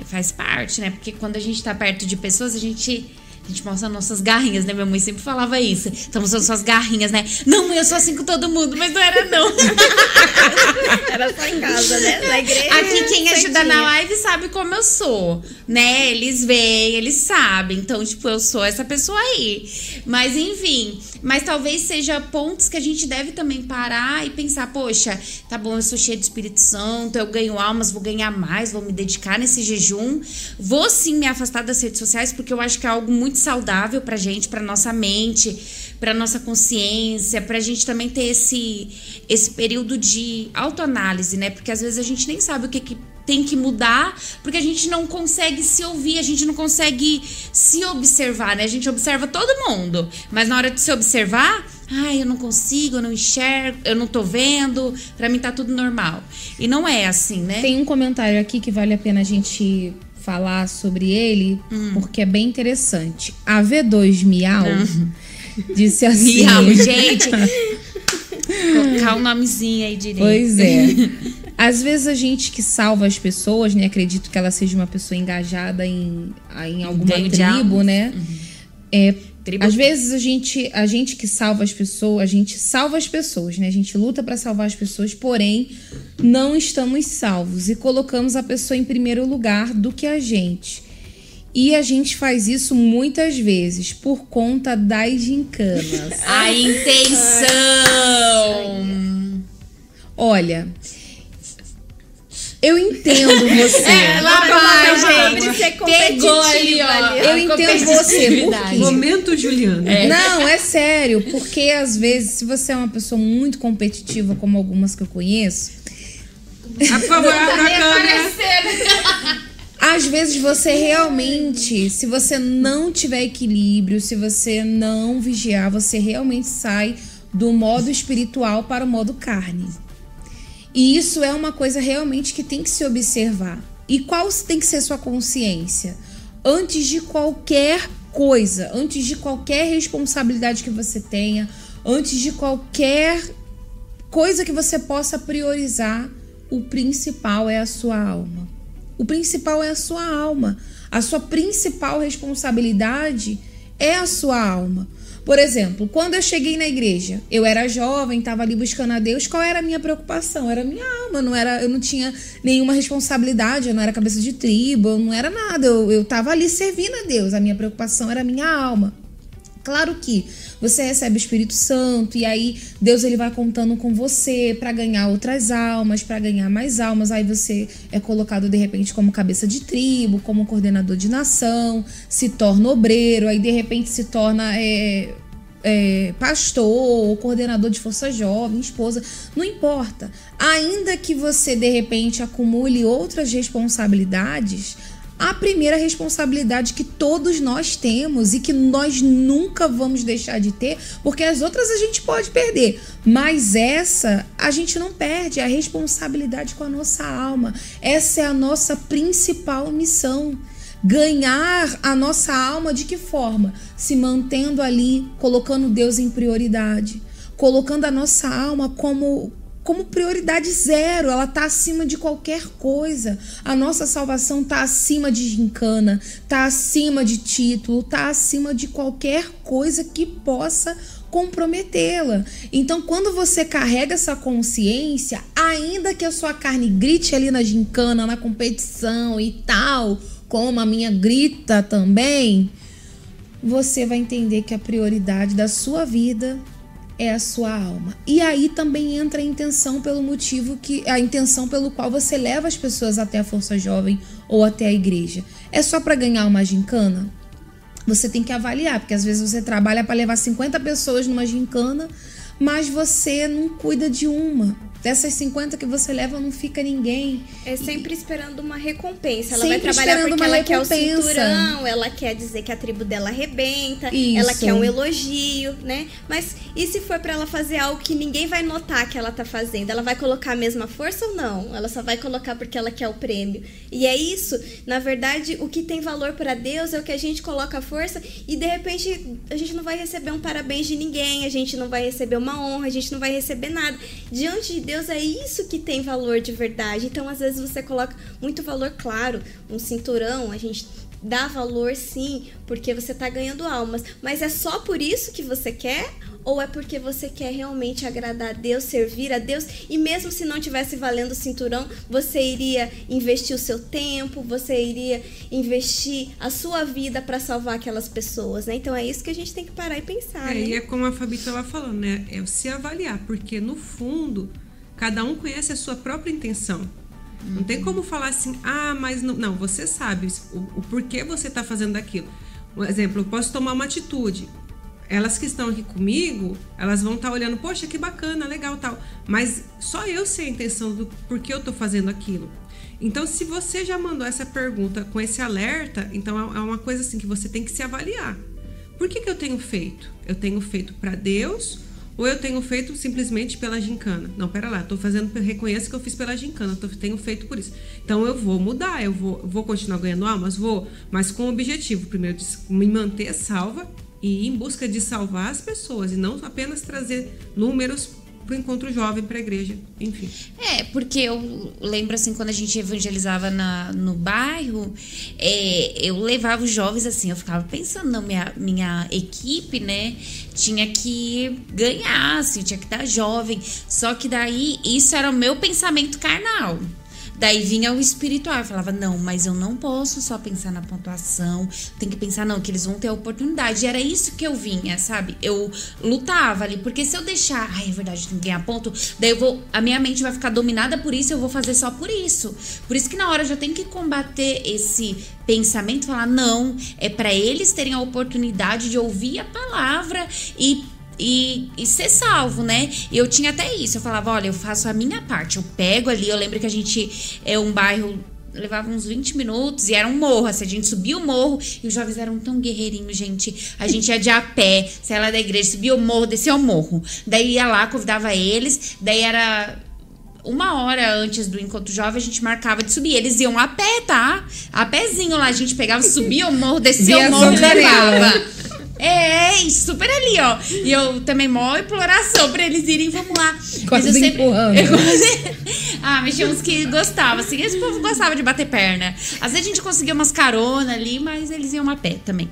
S3: faz parte, né? Porque quando a gente tá perto de pessoas, a gente a gente mostra nossas garrinhas, né? Minha mãe sempre falava isso. Estamos mostrando suas garrinhas, né? Não, mãe, eu sou assim com todo mundo, mas não era, não.
S5: era só em casa, né? Na igreja.
S3: Aqui quem ajuda na live sabe como eu sou, né? Eles veem, eles sabem. Então, tipo, eu sou essa pessoa aí. Mas, enfim. Mas talvez seja pontos que a gente deve também parar e pensar, poxa, tá bom, eu sou cheia de Espírito Santo, eu ganho almas, vou ganhar mais, vou me dedicar nesse jejum. Vou sim me afastar das redes sociais, porque eu acho que é algo muito saudável pra gente, pra nossa mente, pra nossa consciência, pra gente também ter esse, esse período de autoanálise, né? Porque às vezes a gente nem sabe o que, que tem que mudar, porque a gente não consegue se ouvir, a gente não consegue se observar, né? A gente observa todo mundo, mas na hora de se observar, ai, eu não consigo, eu não enxergo, eu não tô vendo, pra mim tá tudo normal. E não é assim, né?
S2: Tem um comentário aqui que vale a pena a gente falar sobre ele,
S3: Hum.
S2: porque é bem interessante. A V2 Miau disse assim.
S3: Miau, gente. Colocar um nomezinho aí direito.
S2: Pois é. Às vezes a gente que salva as pessoas, né? Acredito que ela seja uma pessoa engajada em, em alguma tribo, né? É,
S3: Tribo-
S2: às vezes a gente, a gente que salva as pessoas, a gente salva as pessoas, né? A gente luta pra salvar as pessoas, porém não estamos salvos e colocamos a pessoa em primeiro lugar do que a gente. E a gente faz isso muitas vezes por conta das gincanas.
S3: A intenção.
S2: Olha, eu entendo você.
S3: É, lá vai, gente.
S5: Sobre ser
S3: Pegou ali, ó.
S2: Eu entendo você?
S4: Momento Juliana.
S2: Não, é sério, porque às vezes, se você é uma pessoa muito competitiva, como algumas que eu conheço,
S4: Ah, Por favor, a câmera.
S2: às vezes você realmente, se você não tiver equilíbrio, se você não vigiar, você realmente sai do modo espiritual para o modo carne. E isso é uma coisa realmente que tem que se observar. E qual tem que ser sua consciência? Antes de qualquer coisa, antes de qualquer responsabilidade que você tenha, antes de qualquer coisa que você possa priorizar, o principal é a sua alma. O principal é a sua alma. A sua principal responsabilidade é a sua alma. Por exemplo, quando eu cheguei na igreja, eu era jovem, estava ali buscando a Deus, qual era a minha preocupação? Era a minha alma, não era, eu não tinha nenhuma responsabilidade, eu não era cabeça de tribo, eu não era nada, eu, eu tava ali servindo a Deus, a minha preocupação era a minha alma. Claro que você recebe o Espírito Santo e aí Deus ele vai contando com você para ganhar outras almas, para ganhar mais almas. Aí você é colocado de repente como cabeça de tribo, como coordenador de nação, se torna obreiro, aí de repente se torna é, é, pastor, ou coordenador de força jovem, esposa, não importa. Ainda que você de repente acumule outras responsabilidades, a primeira responsabilidade que todos nós temos e que nós nunca vamos deixar de ter, porque as outras a gente pode perder, mas essa a gente não perde, é a responsabilidade com a nossa alma. Essa é a nossa principal missão. Ganhar a nossa alma de que forma? Se mantendo ali, colocando Deus em prioridade, colocando a nossa alma como como prioridade zero, ela tá acima de qualquer coisa. A nossa salvação tá acima de gincana, tá acima de título, tá acima de qualquer coisa que possa comprometê-la. Então, quando você carrega essa consciência, ainda que a sua carne grite ali na gincana, na competição e tal, como a minha grita também, você vai entender que a prioridade da sua vida é a sua alma. E aí também entra a intenção pelo motivo que a intenção pelo qual você leva as pessoas até a força jovem ou até a igreja. É só para ganhar uma gincana? Você tem que avaliar, porque às vezes você trabalha para levar 50 pessoas numa gincana, mas você não cuida de uma. Dessas 50 que você leva, não fica ninguém.
S5: É sempre esperando uma recompensa. Ela
S2: Sempre
S5: vai trabalhar porque ela quer o
S2: recompensa.
S5: cinturão, ela quer dizer que a tribo dela arrebenta,
S2: Isso.
S5: ela quer um elogio, né? Mas e se for pra ela fazer algo que ninguém vai notar que ela tá fazendo? Ela vai colocar a mesma força ou não? Ela só vai colocar porque ela quer o prêmio. E é isso, na verdade, o que tem valor pra Deus é o que a gente coloca a força e de repente a gente não vai receber um parabéns de ninguém, a gente não vai receber uma honra, a gente não vai receber nada. Diante de Deus é isso que tem valor de verdade. Então, às vezes você coloca muito valor, claro, um cinturão, a gente dá valor sim, porque você tá ganhando almas, mas é só por isso que você quer? Ou é porque você quer realmente agradar a Deus, servir a Deus? E mesmo se não tivesse valendo o cinturão, você iria investir o seu tempo, você iria investir a sua vida para salvar aquelas pessoas, né? Então é isso que a gente tem que parar e pensar,
S4: É,
S5: né?
S4: e é como a Fabi estava falando, né? É se avaliar, porque no fundo, cada um conhece a sua própria intenção. Não tem como falar assim, ah, mas não. Não, você sabe o, o porquê você está fazendo aquilo. Um exemplo, eu posso tomar uma atitude. Elas que estão aqui comigo, elas vão estar olhando, poxa, que bacana, legal tal. Mas só eu sei a intenção do porquê eu estou fazendo aquilo. Então, se você já mandou essa pergunta com esse alerta, então é uma coisa assim que você tem que se avaliar. Por que, que eu tenho feito? Eu tenho feito para Deus ou eu tenho feito simplesmente pela gincana? Não, pera lá, estou fazendo, reconheço que eu fiz pela gincana, tô, tenho feito por isso. Então eu vou mudar, eu vou, vou continuar ganhando almas? Vou, mas com o objetivo, primeiro, de me manter salva e em busca de salvar as pessoas e não apenas trazer números para o encontro jovem, para a igreja, enfim.
S3: É, porque eu lembro assim, quando a gente evangelizava na, no bairro, é, eu levava os jovens assim, eu ficava pensando na minha, minha equipe, né? Tinha que ganhar, assim, tinha que dar jovem. Só que daí, isso era o meu pensamento carnal. Daí vinha o espiritual, eu falava, não, mas eu não posso só pensar na pontuação, tem que pensar, não, que eles vão ter a oportunidade. E era isso que eu vinha, sabe? Eu lutava ali, porque se eu deixar, ai, é verdade, tem que ganhar ponto, daí eu vou, a minha mente vai ficar dominada por isso, eu vou fazer só por isso. Por isso que na hora eu já tenho que combater esse pensamento, falar, não, é para eles terem a oportunidade de ouvir a palavra e e, e ser salvo, né? E eu tinha até isso. Eu falava, olha, eu faço a minha parte. Eu pego ali, eu lembro que a gente é um bairro levava uns 20 minutos e era um morro. Assim, a gente subia o morro e os jovens eram tão guerreirinhos, gente. A gente ia de a pé, saia lá da igreja, subia o morro, descia o morro. Daí ia lá, convidava eles, daí era. Uma hora antes do encontro jovem, a gente marcava de subir. Eles iam a pé, tá? A pezinho lá, a gente pegava, subia o morro, descia o morro e levava. É, super ali, ó. E eu também mó imploração pra eles irem, vamos lá.
S2: Quase mas eu sempre. Empurrando. Eu
S3: ah, mas tinha uns que gostavam, assim. Esse povo gostava de bater perna. Às vezes a gente conseguia umas carona ali, mas eles iam a pé também.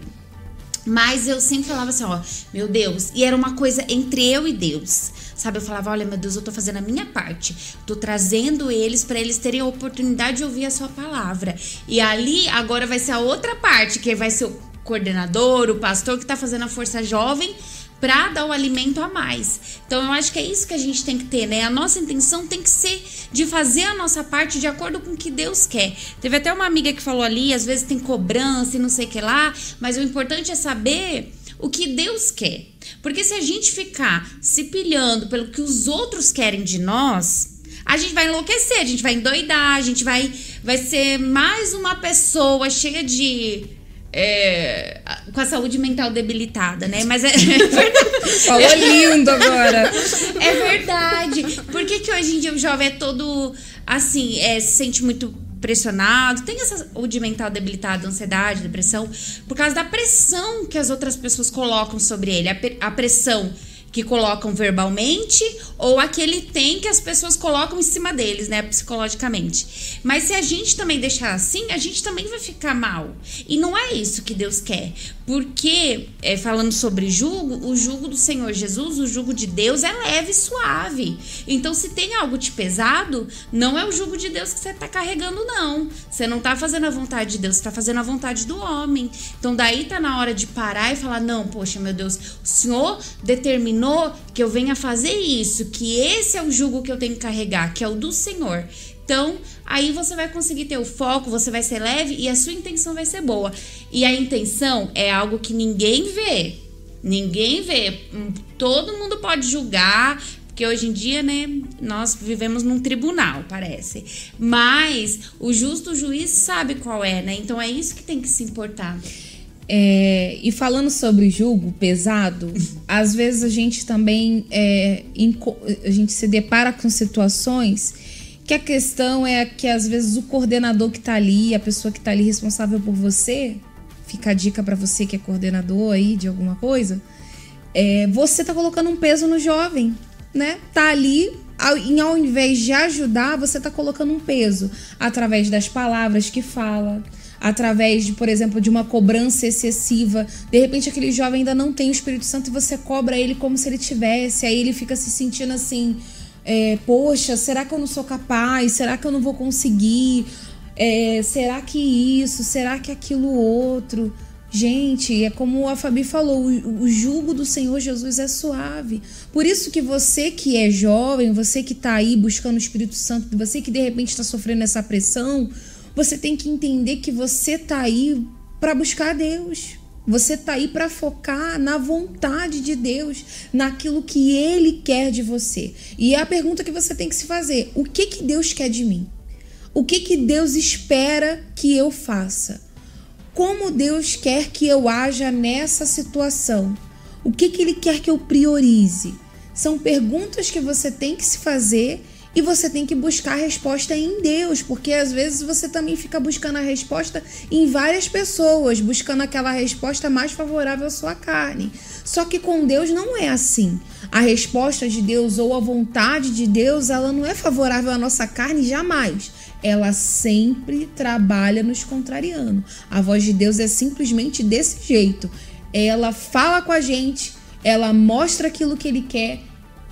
S3: Mas eu sempre falava assim, ó, meu Deus. E era uma coisa entre eu e Deus. Sabe, eu falava, olha, meu Deus, eu tô fazendo a minha parte. Tô trazendo eles para eles terem a oportunidade de ouvir a sua palavra. E ali, agora vai ser a outra parte, que vai ser o coordenador, o pastor que está fazendo a força jovem para dar o alimento a mais. Então eu acho que é isso que a gente tem que ter, né? A nossa intenção tem que ser de fazer a nossa parte de acordo com o que Deus quer. Teve até uma amiga que falou ali, às vezes tem cobrança e não sei o que lá, mas o importante é saber o que Deus quer. Porque se a gente ficar se pilhando pelo que os outros querem de nós, a gente vai enlouquecer, a gente vai endoidar, a gente vai vai ser mais uma pessoa cheia de é, com a saúde mental debilitada, né? Mas é,
S2: Falou lindo agora.
S3: É verdade. Por que, que hoje em dia o jovem é todo assim, é, se sente muito pressionado, tem essa saúde mental debilitada, ansiedade, depressão, por causa da pressão que as outras pessoas colocam sobre ele, a, a pressão que colocam verbalmente ou aquele tem que as pessoas colocam em cima deles, né, psicologicamente. Mas se a gente também deixar assim, a gente também vai ficar mal. E não é isso que Deus quer. Porque, é, falando sobre julgo, o julgo do Senhor Jesus, o julgo de Deus é leve e suave. Então, se tem algo de pesado, não é o julgo de Deus que você está carregando, não. Você não está fazendo a vontade de Deus, você está fazendo a vontade do homem. Então, daí tá na hora de parar e falar: não, poxa, meu Deus, o Senhor determinou que eu venha fazer isso, que esse é o jugo que eu tenho que carregar, que é o do Senhor. Então, aí você vai conseguir ter o foco, você vai ser leve e a sua intenção vai ser boa. E a intenção é algo que ninguém vê. Ninguém vê. Hum, todo mundo pode julgar, porque hoje em dia, né, nós vivemos num tribunal, parece. Mas o justo juiz sabe qual é, né? Então é isso que tem que se importar.
S2: É, e falando sobre julgo pesado, às vezes a gente também é, a gente se depara com situações que a questão é que às vezes o coordenador que está ali, a pessoa que está ali responsável por você, fica a dica para você que é coordenador aí de alguma coisa, é, você está colocando um peso no jovem, né? Tá ali ao, ao invés de ajudar, você está colocando um peso através das palavras que fala, através de, por exemplo, de uma cobrança excessiva. De repente aquele jovem ainda não tem o Espírito Santo e você cobra ele como se ele tivesse. Aí ele fica se sentindo assim, é, poxa, será que eu não sou capaz? Será que eu não vou conseguir? É, será que isso? Será que aquilo outro? Gente, é como a Fabi falou, o, o jugo do Senhor Jesus é suave. Por isso que você que é jovem, você que está aí buscando o Espírito Santo, você que de repente está sofrendo essa pressão, você tem que entender que você tá aí para buscar Deus. Você tá aí para focar na vontade de Deus, naquilo que ele quer de você. E é a pergunta que você tem que se fazer: o que que Deus quer de mim? O que, que Deus espera que eu faça? Como Deus quer que eu haja nessa situação? O que, que Ele quer que eu priorize? São perguntas que você tem que se fazer e você tem que buscar a resposta em Deus, porque às vezes você também fica buscando a resposta em várias pessoas, buscando aquela resposta mais favorável à sua carne. Só que com Deus não é assim. A resposta de Deus ou a vontade de Deus, ela não é favorável à nossa carne jamais. Ela sempre trabalha nos contrariando. A voz de Deus é simplesmente desse jeito. Ela fala com a gente, ela mostra aquilo que ele quer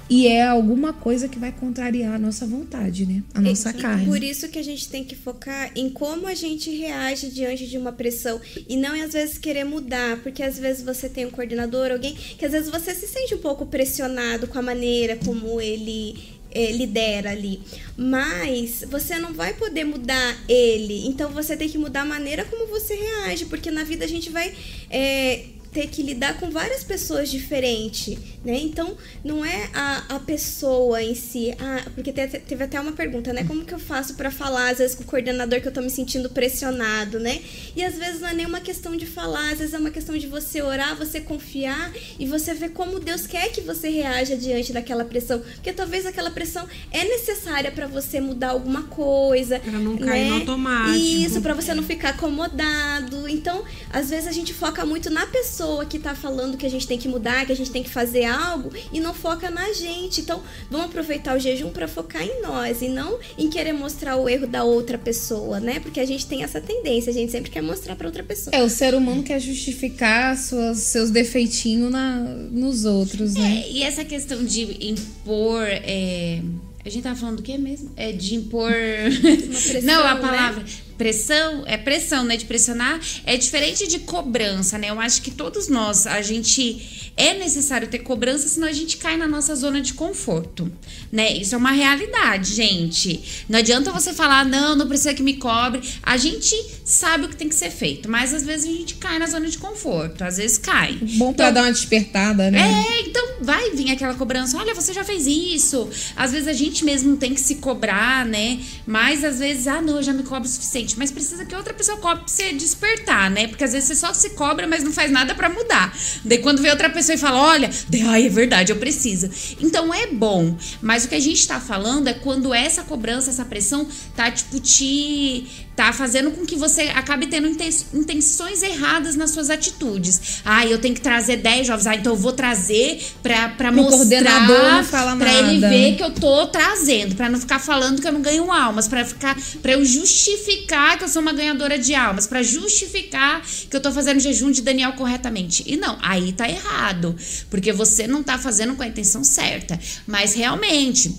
S2: e é alguma coisa que vai contrariar a nossa vontade, né? A nossa carne.
S5: Por isso que a gente tem que focar em como a gente reage diante de uma pressão e não às vezes querer mudar, porque às vezes você tem um coordenador, alguém que às vezes você se sente um pouco pressionado com a maneira como ele é, lidera ali. Mas você não vai poder mudar ele. Então você tem que mudar a maneira como você reage, porque na vida a gente vai é, ter que lidar com várias pessoas diferentes, né? Então, não é a, a pessoa em si. Ah, porque teve até uma pergunta, né? Como que eu faço para falar, às vezes, com o coordenador que eu tô me sentindo pressionado, né? E às vezes não é nem uma questão de falar, às vezes é uma questão de você orar, você confiar e você ver como Deus quer que você reaja diante daquela pressão. Porque talvez aquela pressão é necessária para você mudar alguma coisa.
S4: Pra não cair né? no automático.
S5: Isso, para você não ficar acomodado. Então, às vezes a gente foca muito na pessoa pessoa que tá falando que a gente tem que mudar, que a gente tem que fazer algo e não foca na gente. Então, vamos aproveitar o jejum para focar em nós e não em querer mostrar o erro da outra pessoa, né? Porque a gente tem essa tendência, a gente sempre quer mostrar para outra pessoa.
S2: É, o ser humano quer justificar suas, seus defeitinhos na, nos outros, né?
S3: É, e essa questão de impor. É... A gente tava falando do que mesmo? É de impor. Pressão, não, a né? palavra. Né? Pressão, é pressão, né? De pressionar, é diferente de cobrança, né? Eu acho que todos nós, a gente é necessário ter cobrança, senão a gente cai na nossa zona de conforto, né? Isso é uma realidade, gente. Não adianta você falar, não, não precisa que me cobre. A gente sabe o que tem que ser feito, mas às vezes a gente cai na zona de conforto, às vezes cai.
S2: Bom pra então, dar uma despertada, né?
S3: É, então vai vir aquela cobrança, olha, você já fez isso. Às vezes a gente mesmo tem que se cobrar, né? Mas às vezes, ah, não, eu já me cobro o suficiente gente, mas precisa que outra pessoa cobre pra você despertar, né? Porque às vezes você só se cobra, mas não faz nada para mudar. Daí quando vem outra pessoa e fala, olha, ai, é verdade, eu preciso. Então é bom, mas o que a gente tá falando é quando essa cobrança, essa pressão tá, tipo, te tá fazendo com que você acabe tendo intenções erradas nas suas atitudes. Ah, eu tenho que trazer 10 jovens. Ah, então eu vou trazer pra, pra Pro mostrar, pra ele ver que eu tô trazendo, pra não ficar falando que eu não ganho almas, pra ficar, para eu justificar que eu sou uma ganhadora de almas, pra justificar que eu tô fazendo jejum de Daniel corretamente. E não, aí tá errado, porque você não tá fazendo com a intenção certa. Mas realmente,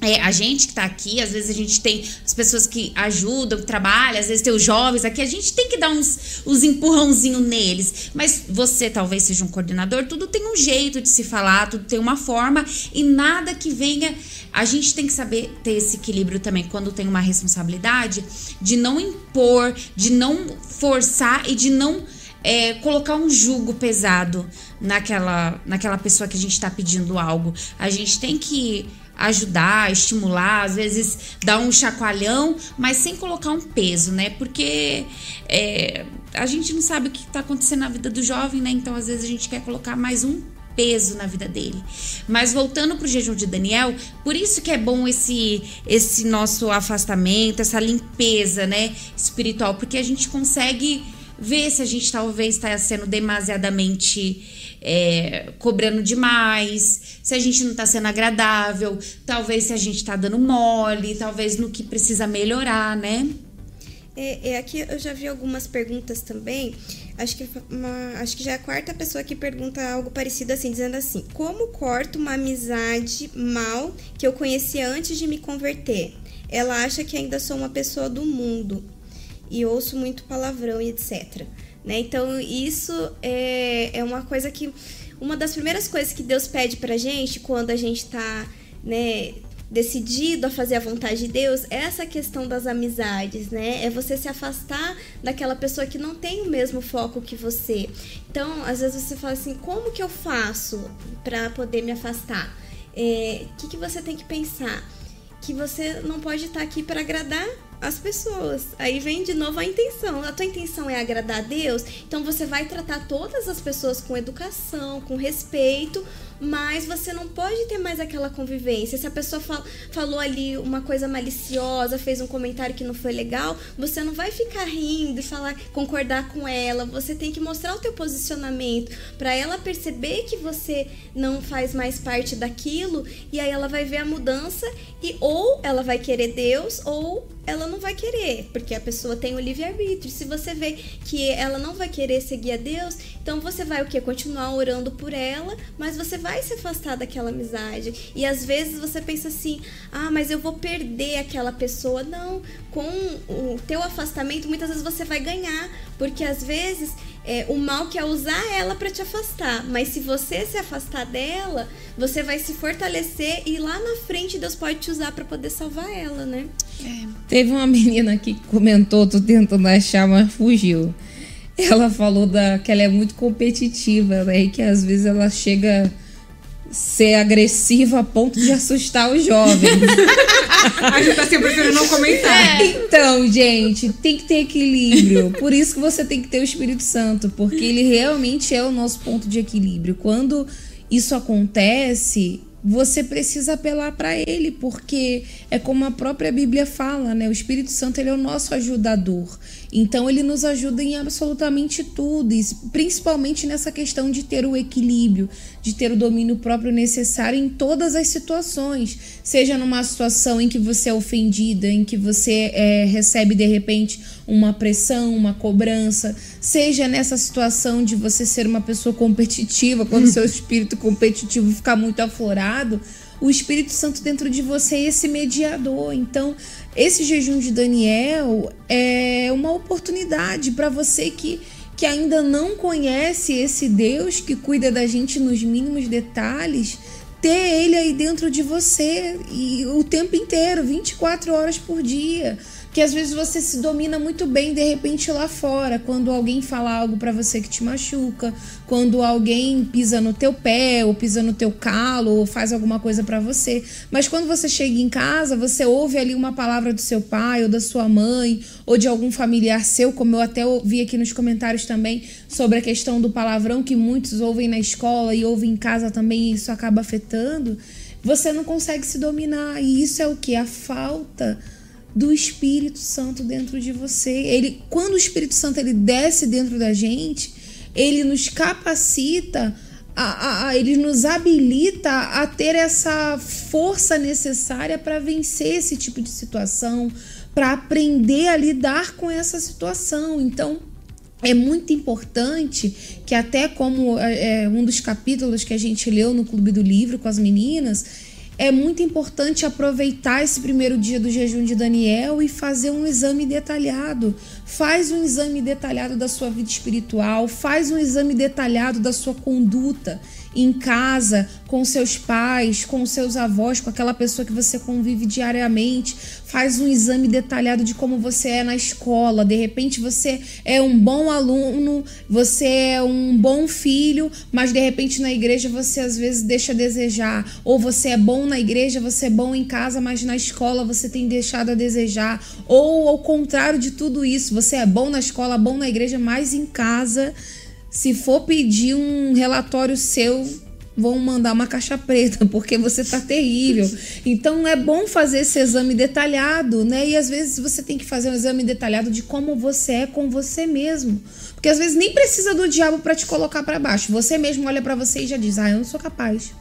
S3: é, a gente que tá aqui, às vezes a gente tem as pessoas que ajudam, que trabalham, às vezes tem os jovens aqui, a gente tem que dar uns, uns empurrãozinhos neles. Mas você talvez seja um coordenador, tudo tem um jeito de se falar, tudo tem uma forma e nada que venha. A gente tem que saber ter esse equilíbrio também quando tem uma responsabilidade de não impor, de não forçar e de não é, colocar um jugo pesado naquela, naquela pessoa que a gente está pedindo algo. A gente tem que ajudar, estimular, às vezes dar um chacoalhão, mas sem colocar um peso, né? Porque é, a gente não sabe o que está acontecendo na vida do jovem, né? Então, às vezes, a gente quer colocar mais um peso na vida dele. Mas voltando pro jejum de Daniel, por isso que é bom esse esse nosso afastamento, essa limpeza, né, espiritual, porque a gente consegue ver se a gente talvez está sendo demasiadamente é, cobrando demais, se a gente não está sendo agradável, talvez se a gente está dando mole, talvez no que precisa melhorar, né?
S5: É, é, aqui eu já vi algumas perguntas também. Acho que, uma, acho que já é a quarta pessoa que pergunta algo parecido assim, dizendo assim: Como corto uma amizade mal que eu conhecia antes de me converter? Ela acha que ainda sou uma pessoa do mundo e ouço muito palavrão e etc. Né? Então, isso é, é uma coisa que. Uma das primeiras coisas que Deus pede pra gente quando a gente tá, né, decidido a fazer a vontade de Deus é essa questão das amizades, né? É você se afastar daquela pessoa que não tem o mesmo foco que você. Então, às vezes você fala assim: como que eu faço para poder me afastar? O é, que, que você tem que pensar? Que você não pode estar aqui para agradar as pessoas. Aí vem de novo a intenção. A tua intenção é agradar a Deus, então você vai tratar todas as pessoas com educação, com respeito, mas você não pode ter mais aquela convivência. Se a pessoa fal falou ali uma coisa maliciosa, fez um comentário que não foi legal, você não vai ficar rindo e falar, concordar com ela. Você tem que mostrar o teu posicionamento para ela perceber que você não faz mais parte daquilo e aí ela vai ver a mudança e ou ela vai querer Deus ou ela não vai querer, porque a pessoa tem o livre-arbítrio. Se você vê que ela não vai querer seguir a Deus, então você vai o que? Continuar orando por ela, mas você vai se afastar daquela amizade. E às vezes você pensa assim: ah, mas eu vou perder aquela pessoa. Não, com o teu afastamento, muitas vezes você vai ganhar, porque às vezes é, o mal quer usar ela para te afastar, mas se você se afastar dela, você vai se fortalecer e lá na frente Deus pode te usar para poder salvar ela, né?
S2: É. Teve uma menina que comentou, tô tentando achar, mas fugiu. Ela falou da, que ela é muito competitiva, né? E que às vezes ela chega ser agressiva a ponto de assustar os jovens.
S4: a gente tá assim, eu prefiro não comentar.
S2: É. Então, gente, tem que ter equilíbrio. Por isso que você tem que ter o Espírito Santo, porque ele realmente é o nosso ponto de equilíbrio. Quando isso acontece, você precisa apelar para ele, porque é como a própria Bíblia fala, né? O Espírito Santo ele é o nosso ajudador. Então ele nos ajuda em absolutamente tudo, principalmente nessa questão de ter o equilíbrio, de ter o domínio próprio necessário em todas as situações, seja numa situação em que você é ofendida, em que você é, recebe de repente uma pressão, uma cobrança, seja nessa situação de você ser uma pessoa competitiva, quando seu espírito competitivo ficar muito aflorado o Espírito Santo dentro de você é esse mediador. Então, esse jejum de Daniel é uma oportunidade para você que, que ainda não conhece esse Deus que cuida da gente nos mínimos detalhes, ter ele aí dentro de você e o tempo inteiro, 24 horas por dia que às vezes você se domina muito bem de repente lá fora, quando alguém fala algo para você que te machuca, quando alguém pisa no teu pé, ou pisa no teu calo, ou faz alguma coisa para você. Mas quando você chega em casa, você ouve ali uma palavra do seu pai ou da sua mãe, ou de algum familiar seu, como eu até ouvi aqui nos comentários também sobre a questão do palavrão que muitos ouvem na escola e ouvem em casa também, e isso acaba afetando. Você não consegue se dominar, e isso é o que? A falta do Espírito Santo dentro de você. Ele, quando o Espírito Santo ele desce dentro da gente, ele nos capacita, a, a, a ele nos habilita a ter essa força necessária para vencer esse tipo de situação, para aprender a lidar com essa situação. Então, é muito importante que até como é, é um dos capítulos que a gente leu no Clube do Livro com as meninas, é muito importante aproveitar esse primeiro dia do jejum de Daniel e fazer um exame detalhado. Faz um exame detalhado da sua vida espiritual, faz um exame detalhado da sua conduta em casa, com seus pais, com seus avós, com aquela pessoa que você convive diariamente. Faz um exame detalhado de como você é na escola. De repente você é um bom aluno, você é um bom filho, mas de repente na igreja você às vezes deixa a desejar. Ou você é bom na igreja, você é bom em casa, mas na escola você tem deixado a desejar. Ou ao contrário de tudo isso, você é bom na escola, bom na igreja, mas em casa se for pedir um relatório seu, vão mandar uma caixa preta, porque você tá terrível. Então é bom fazer esse exame detalhado, né? E às vezes você tem que fazer um exame detalhado de como você é com você mesmo. Porque às vezes nem precisa do diabo para te colocar para baixo. Você mesmo olha para você e já diz: "Ah, eu não sou capaz.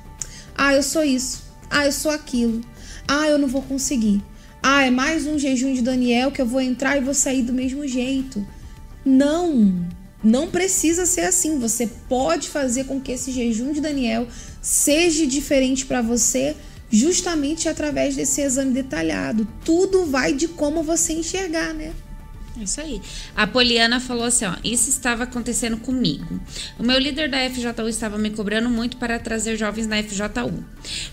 S2: Ah, eu sou isso. Ah, eu sou aquilo. Ah, eu não vou conseguir. Ah, é mais um jejum de Daniel que eu vou entrar e vou sair do mesmo jeito." Não, não precisa ser assim. Você pode fazer com que esse jejum de Daniel seja diferente para você, justamente através desse exame detalhado. Tudo vai de como você enxergar, né?
S3: Isso aí. A Poliana falou assim: ó, isso estava acontecendo comigo. O meu líder da FJU estava me cobrando muito para trazer jovens na FJU.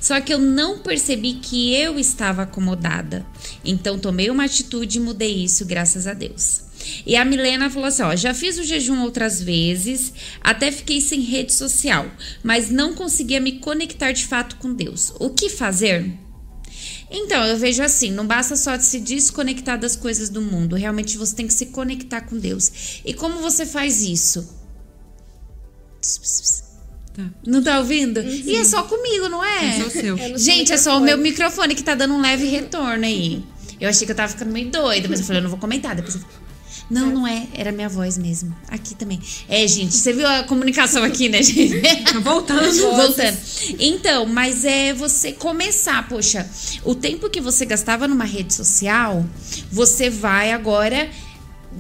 S3: Só que eu não percebi que eu estava acomodada. Então tomei uma atitude e mudei isso, graças a Deus. E a Milena falou assim: ó, já fiz o jejum outras vezes, até fiquei sem rede social, mas não conseguia me conectar de fato com Deus. O que fazer? Então, eu vejo assim, não basta só se desconectar das coisas do mundo, realmente você tem que se conectar com Deus. E como você faz isso?
S4: Tá.
S3: Não tá ouvindo? E é só comigo, não é?
S4: É seu.
S5: É
S3: Gente, é só o meu microfone que tá dando um leve retorno aí. Eu achei que eu tava ficando meio doida, mas eu falei, eu não vou comentar. Depois eu falei, não, não é. Era minha voz mesmo. Aqui também. É, gente, você viu a comunicação aqui, né, gente?
S4: Tá voltando.
S3: Voltando. Então, mas é você começar, poxa, o tempo que você gastava numa rede social, você vai agora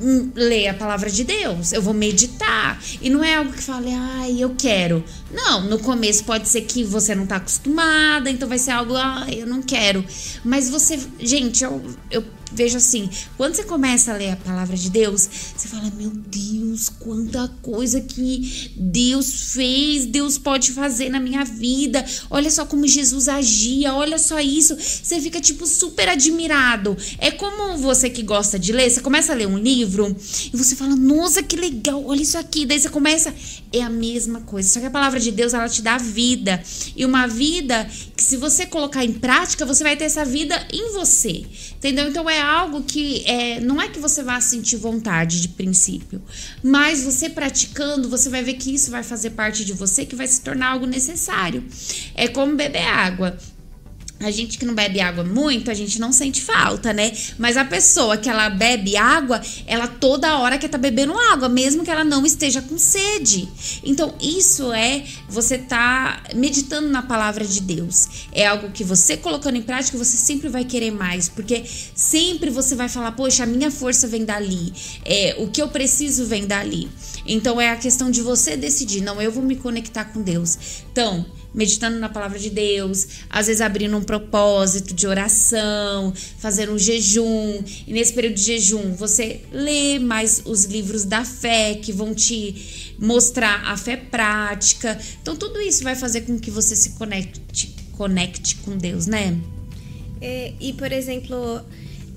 S3: hum, ler a palavra de Deus. Eu vou meditar. E não é algo que fale, ai, eu quero. Não, no começo pode ser que você não tá acostumada, então vai ser algo, ai, eu não quero. Mas você, gente, eu, eu vejo assim, quando você começa a ler a palavra de Deus, você fala, meu Deus, quanta coisa que Deus fez, Deus pode fazer na minha vida. Olha só como Jesus agia, olha só isso. Você fica, tipo, super admirado. É como você que gosta de ler, você começa a ler um livro e você fala, nossa, que legal, olha isso aqui. Daí você começa, é a mesma coisa. Só que a palavra de Deus, ela te dá vida. E uma vida que, se você colocar em prática, você vai ter essa vida em você. Entendeu? Então é algo que é, não é que você vá sentir vontade de princípio, mas você praticando, você vai ver que isso vai fazer parte de você, que vai se tornar algo necessário. É como beber água. A gente que não bebe água muito, a gente não sente falta, né? Mas a pessoa que ela bebe água, ela toda hora quer tá bebendo água, mesmo que ela não esteja com sede. Então, isso é você tá meditando na palavra de Deus. É algo que você colocando em prática, você sempre vai querer mais, porque sempre você vai falar, poxa, a minha força vem dali, é, o que eu preciso vem dali. Então, é a questão de você decidir, não, eu vou me conectar com Deus. Então, meditando na palavra de Deus, às vezes abrindo um propósito de oração, fazer um jejum. E nesse período de jejum, você lê mais os livros da fé que vão te mostrar a fé prática. Então tudo isso vai fazer com que você se conecte, conecte com Deus, né?
S5: É, e, por exemplo,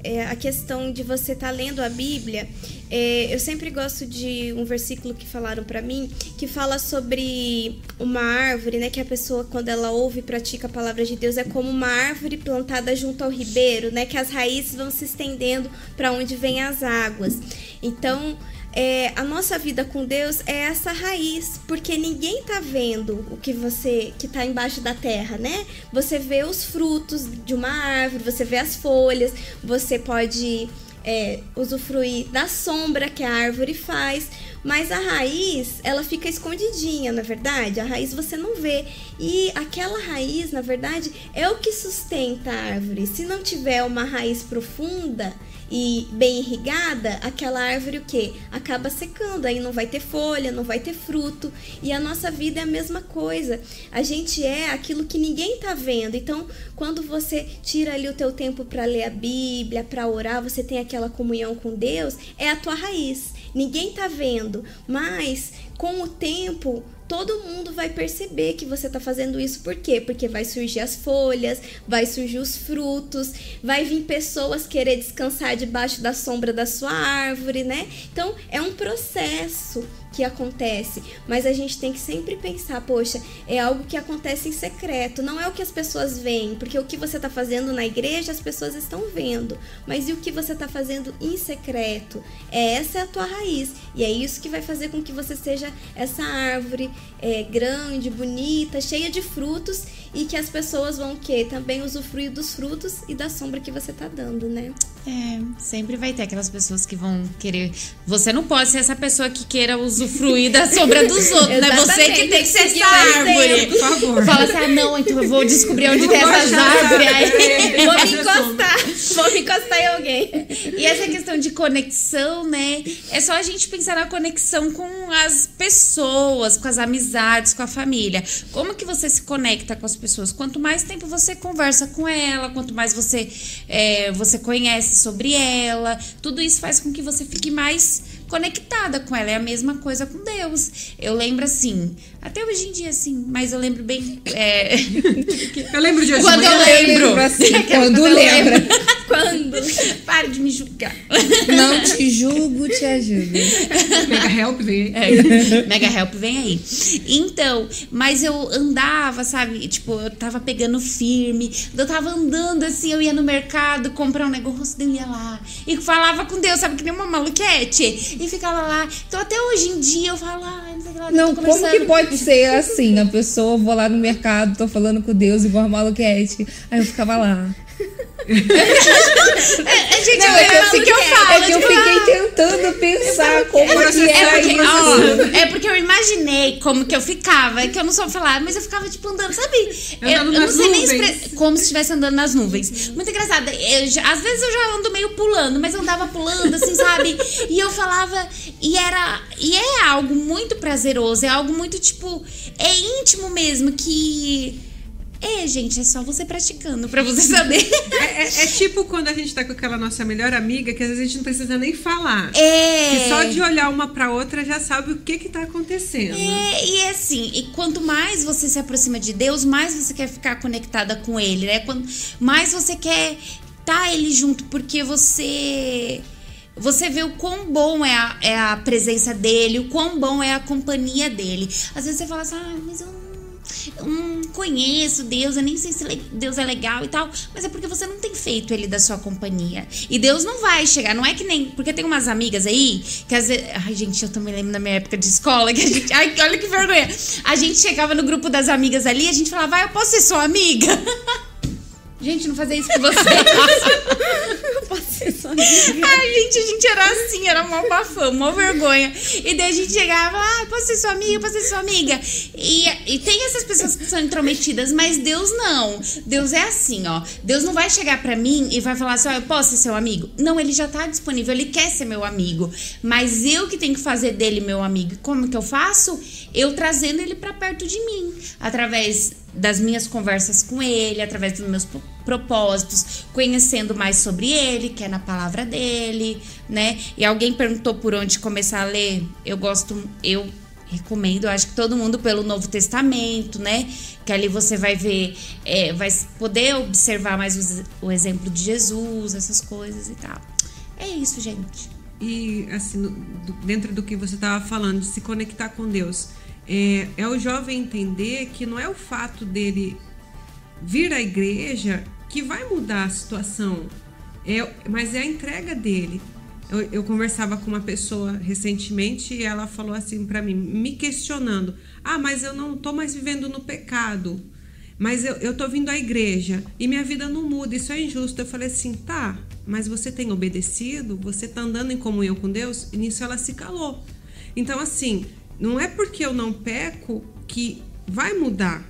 S5: é, a questão de você estar lendo a Bíblia, é, eu sempre gosto de um versículo que falaram pra mim, que fala sobre uma árvore, né? Que a pessoa, quando ela ouve e pratica a palavra de Deus, é como uma árvore plantada junto ao ribeiro, né? Que as raízes vão se estendendo para onde vêm as águas. Então, é, a nossa vida com Deus é essa raiz, porque ninguém tá vendo o que você que tá embaixo da terra, né? Você vê os frutos de uma árvore, você vê as folhas, você pode é, usufruir da sombra que a árvore faz, mas a raiz ela fica escondidinha, na verdade. A raiz você não vê e aquela raiz, na verdade, é o que sustenta a árvore. Se não tiver uma raiz profunda e bem irrigada, aquela árvore o que? Acaba secando, aí não vai ter folha, não vai ter fruto. E a nossa vida é a mesma coisa. A gente é aquilo que ninguém tá vendo. Então, quando você tira ali o teu tempo para ler a Bíblia, para orar, você tem aquela comunhão com Deus, é a tua raiz. Ninguém tá vendo, mas com o tempo todo mundo vai perceber que você está fazendo isso. Por quê? Porque vai surgir as folhas, vai surgir os frutos, vai vir pessoas querer descansar debaixo da sombra da sua árvore, né? Então é um processo que acontece, mas a gente tem que sempre pensar, poxa, é algo que acontece em secreto, não é o que as pessoas veem, porque o que você está fazendo na igreja as pessoas estão vendo, mas e o que você está fazendo em secreto? É essa é a tua raiz e é isso que vai fazer com que você seja essa árvore é, grande, bonita, cheia de frutos e que as pessoas vão que também usufruir dos frutos e da sombra que você tá dando, né?
S3: É, sempre vai ter aquelas pessoas que vão querer. Você não pode ser essa pessoa que queira usufruir da sombra dos outros, né? Você que tem que ser essa árvore.
S4: Por favor.
S3: Fala assim, ah, não, então eu vou descobrir onde tem essas árvores. Aí.
S5: Vou me encostar, vou me encostar em alguém.
S3: E essa questão de conexão, né? É só a gente pensar na conexão com as pessoas, com as amizades, com a família. Como que você se conecta com as pessoas? Quanto mais tempo você conversa com ela, quanto mais você, é, você conhece sobre ela, tudo isso faz com que você fique mais conectada com ela. É a mesma coisa com Deus. Eu lembro assim, até hoje em dia, assim, mas eu lembro bem. é,
S4: Eu lembro de hoje
S3: Quando eu
S4: manhã.
S3: lembro.
S2: assim, quando
S3: eu
S2: lembra.
S5: Quando?
S3: Para de me julgar.
S2: Não te julgo, te ajudo.
S4: Mega Help vem aí.
S3: É, Mega Help vem aí. Então, mas eu andava, sabe? Tipo, eu tava pegando firme. Eu tava andando assim, eu ia no mercado comprar um negócio, eu ia lá. E falava com Deus, sabe? Que nem uma maluquete. E ficava lá. Então, até hoje em dia eu falo, ah, não sei o que lá.
S2: Não,
S3: tô
S2: como que pode ser assim? A pessoa, vou lá no mercado, tô falando com Deus igual a maluquete. Aí eu ficava lá.
S3: É, é, gente,
S2: Não,
S3: é,
S2: é que eu
S3: assim que
S2: fiquei,
S3: eu falo.
S2: é que eu
S3: tipo,
S2: fiquei
S3: ah,
S2: tentando pensar como
S3: É porque,
S2: que
S3: é,
S2: é
S3: porque,
S2: isso.
S3: ó, é porque eu imaginei como que eu ficava, é que eu não soube falar, mas eu ficava tipo andando, sabe? Eu,
S4: Andando
S3: eu não sei nem
S4: nuvens.
S3: expre- como se estivesse andando nas nuvens. Muito engraçado. Eu às vezes eu já ando meio pulando, mas eu andava pulando, assim, sabe? E eu falava, e era. E é algo muito prazeroso, é algo muito, tipo, é íntimo mesmo, que. É, gente, é só você praticando pra você saber.
S4: É, é- é tipo quando a gente tá com aquela nossa melhor amiga, que às vezes a gente não precisa nem falar.
S3: É.
S4: Que só de olhar uma pra outra já sabe o que que tá acontecendo.
S3: É, e é assim, e quanto mais você se aproxima de Deus, mais você quer ficar conectada com Ele, né? Quando, mais você quer estar Ele junto, porque você. Você vê o quão bom é a, é a presença dele, o quão bom é a companhia dele. Às vezes você fala assim, ah, mas eu não conheço Deus, eu nem sei se Deus é legal e tal. Mas é porque você não tem feito ele da sua companhia. E Deus não vai chegar, não é que nem. Porque tem umas amigas aí que às vezes. Ai, gente, eu também lembro da minha época de escola que a gente. Ai, olha que vergonha. A gente chegava no grupo das amigas ali a gente falava, vai, eu posso ser sua amiga? Gente, não fazer isso com Ai, gente, a gente era assim, era mó bafão, mó vergonha. E daí a gente chegava, ah, posso ser sua amiga, posso ser sua amiga. E, e tem essas pessoas que são intrometidas, mas Deus não. Deus é assim, ó. Deus não vai chegar pra mim e vai falar assim, ó, eu posso ser seu amigo? Não, ele já tá disponível, ele quer ser meu amigo. Mas eu que tenho que fazer dele meu amigo. Como que eu faço? Eu trazendo ele pra perto de mim, através das minhas conversas com ele, através dos meus pro- propósitos, conhecendo mais sobre ele, que é na palavra dele, né? E alguém perguntou por onde começar a ler. Eu gosto, eu recomendo, acho que todo mundo pelo Novo Testamento, né? Que ali você vai ver, é, vai poder observar mais o, ex- o exemplo de Jesus, essas coisas e tal. É isso, gente.
S4: E assim, dentro do que você estava falando, de se conectar com Deus, é, é o jovem entender que não é o fato dele vir à igreja que vai mudar a situação, é, mas é a entrega dele. Eu, eu conversava com uma pessoa recentemente e ela falou assim para mim, me questionando: Ah, mas eu não tô mais vivendo no pecado. Mas eu, eu tô vindo à igreja e minha vida não muda, isso é injusto. Eu falei assim, tá, mas você tem obedecido, você tá andando em comunhão com Deus? E nisso ela se calou. Então, assim, não é porque eu não peco que vai mudar.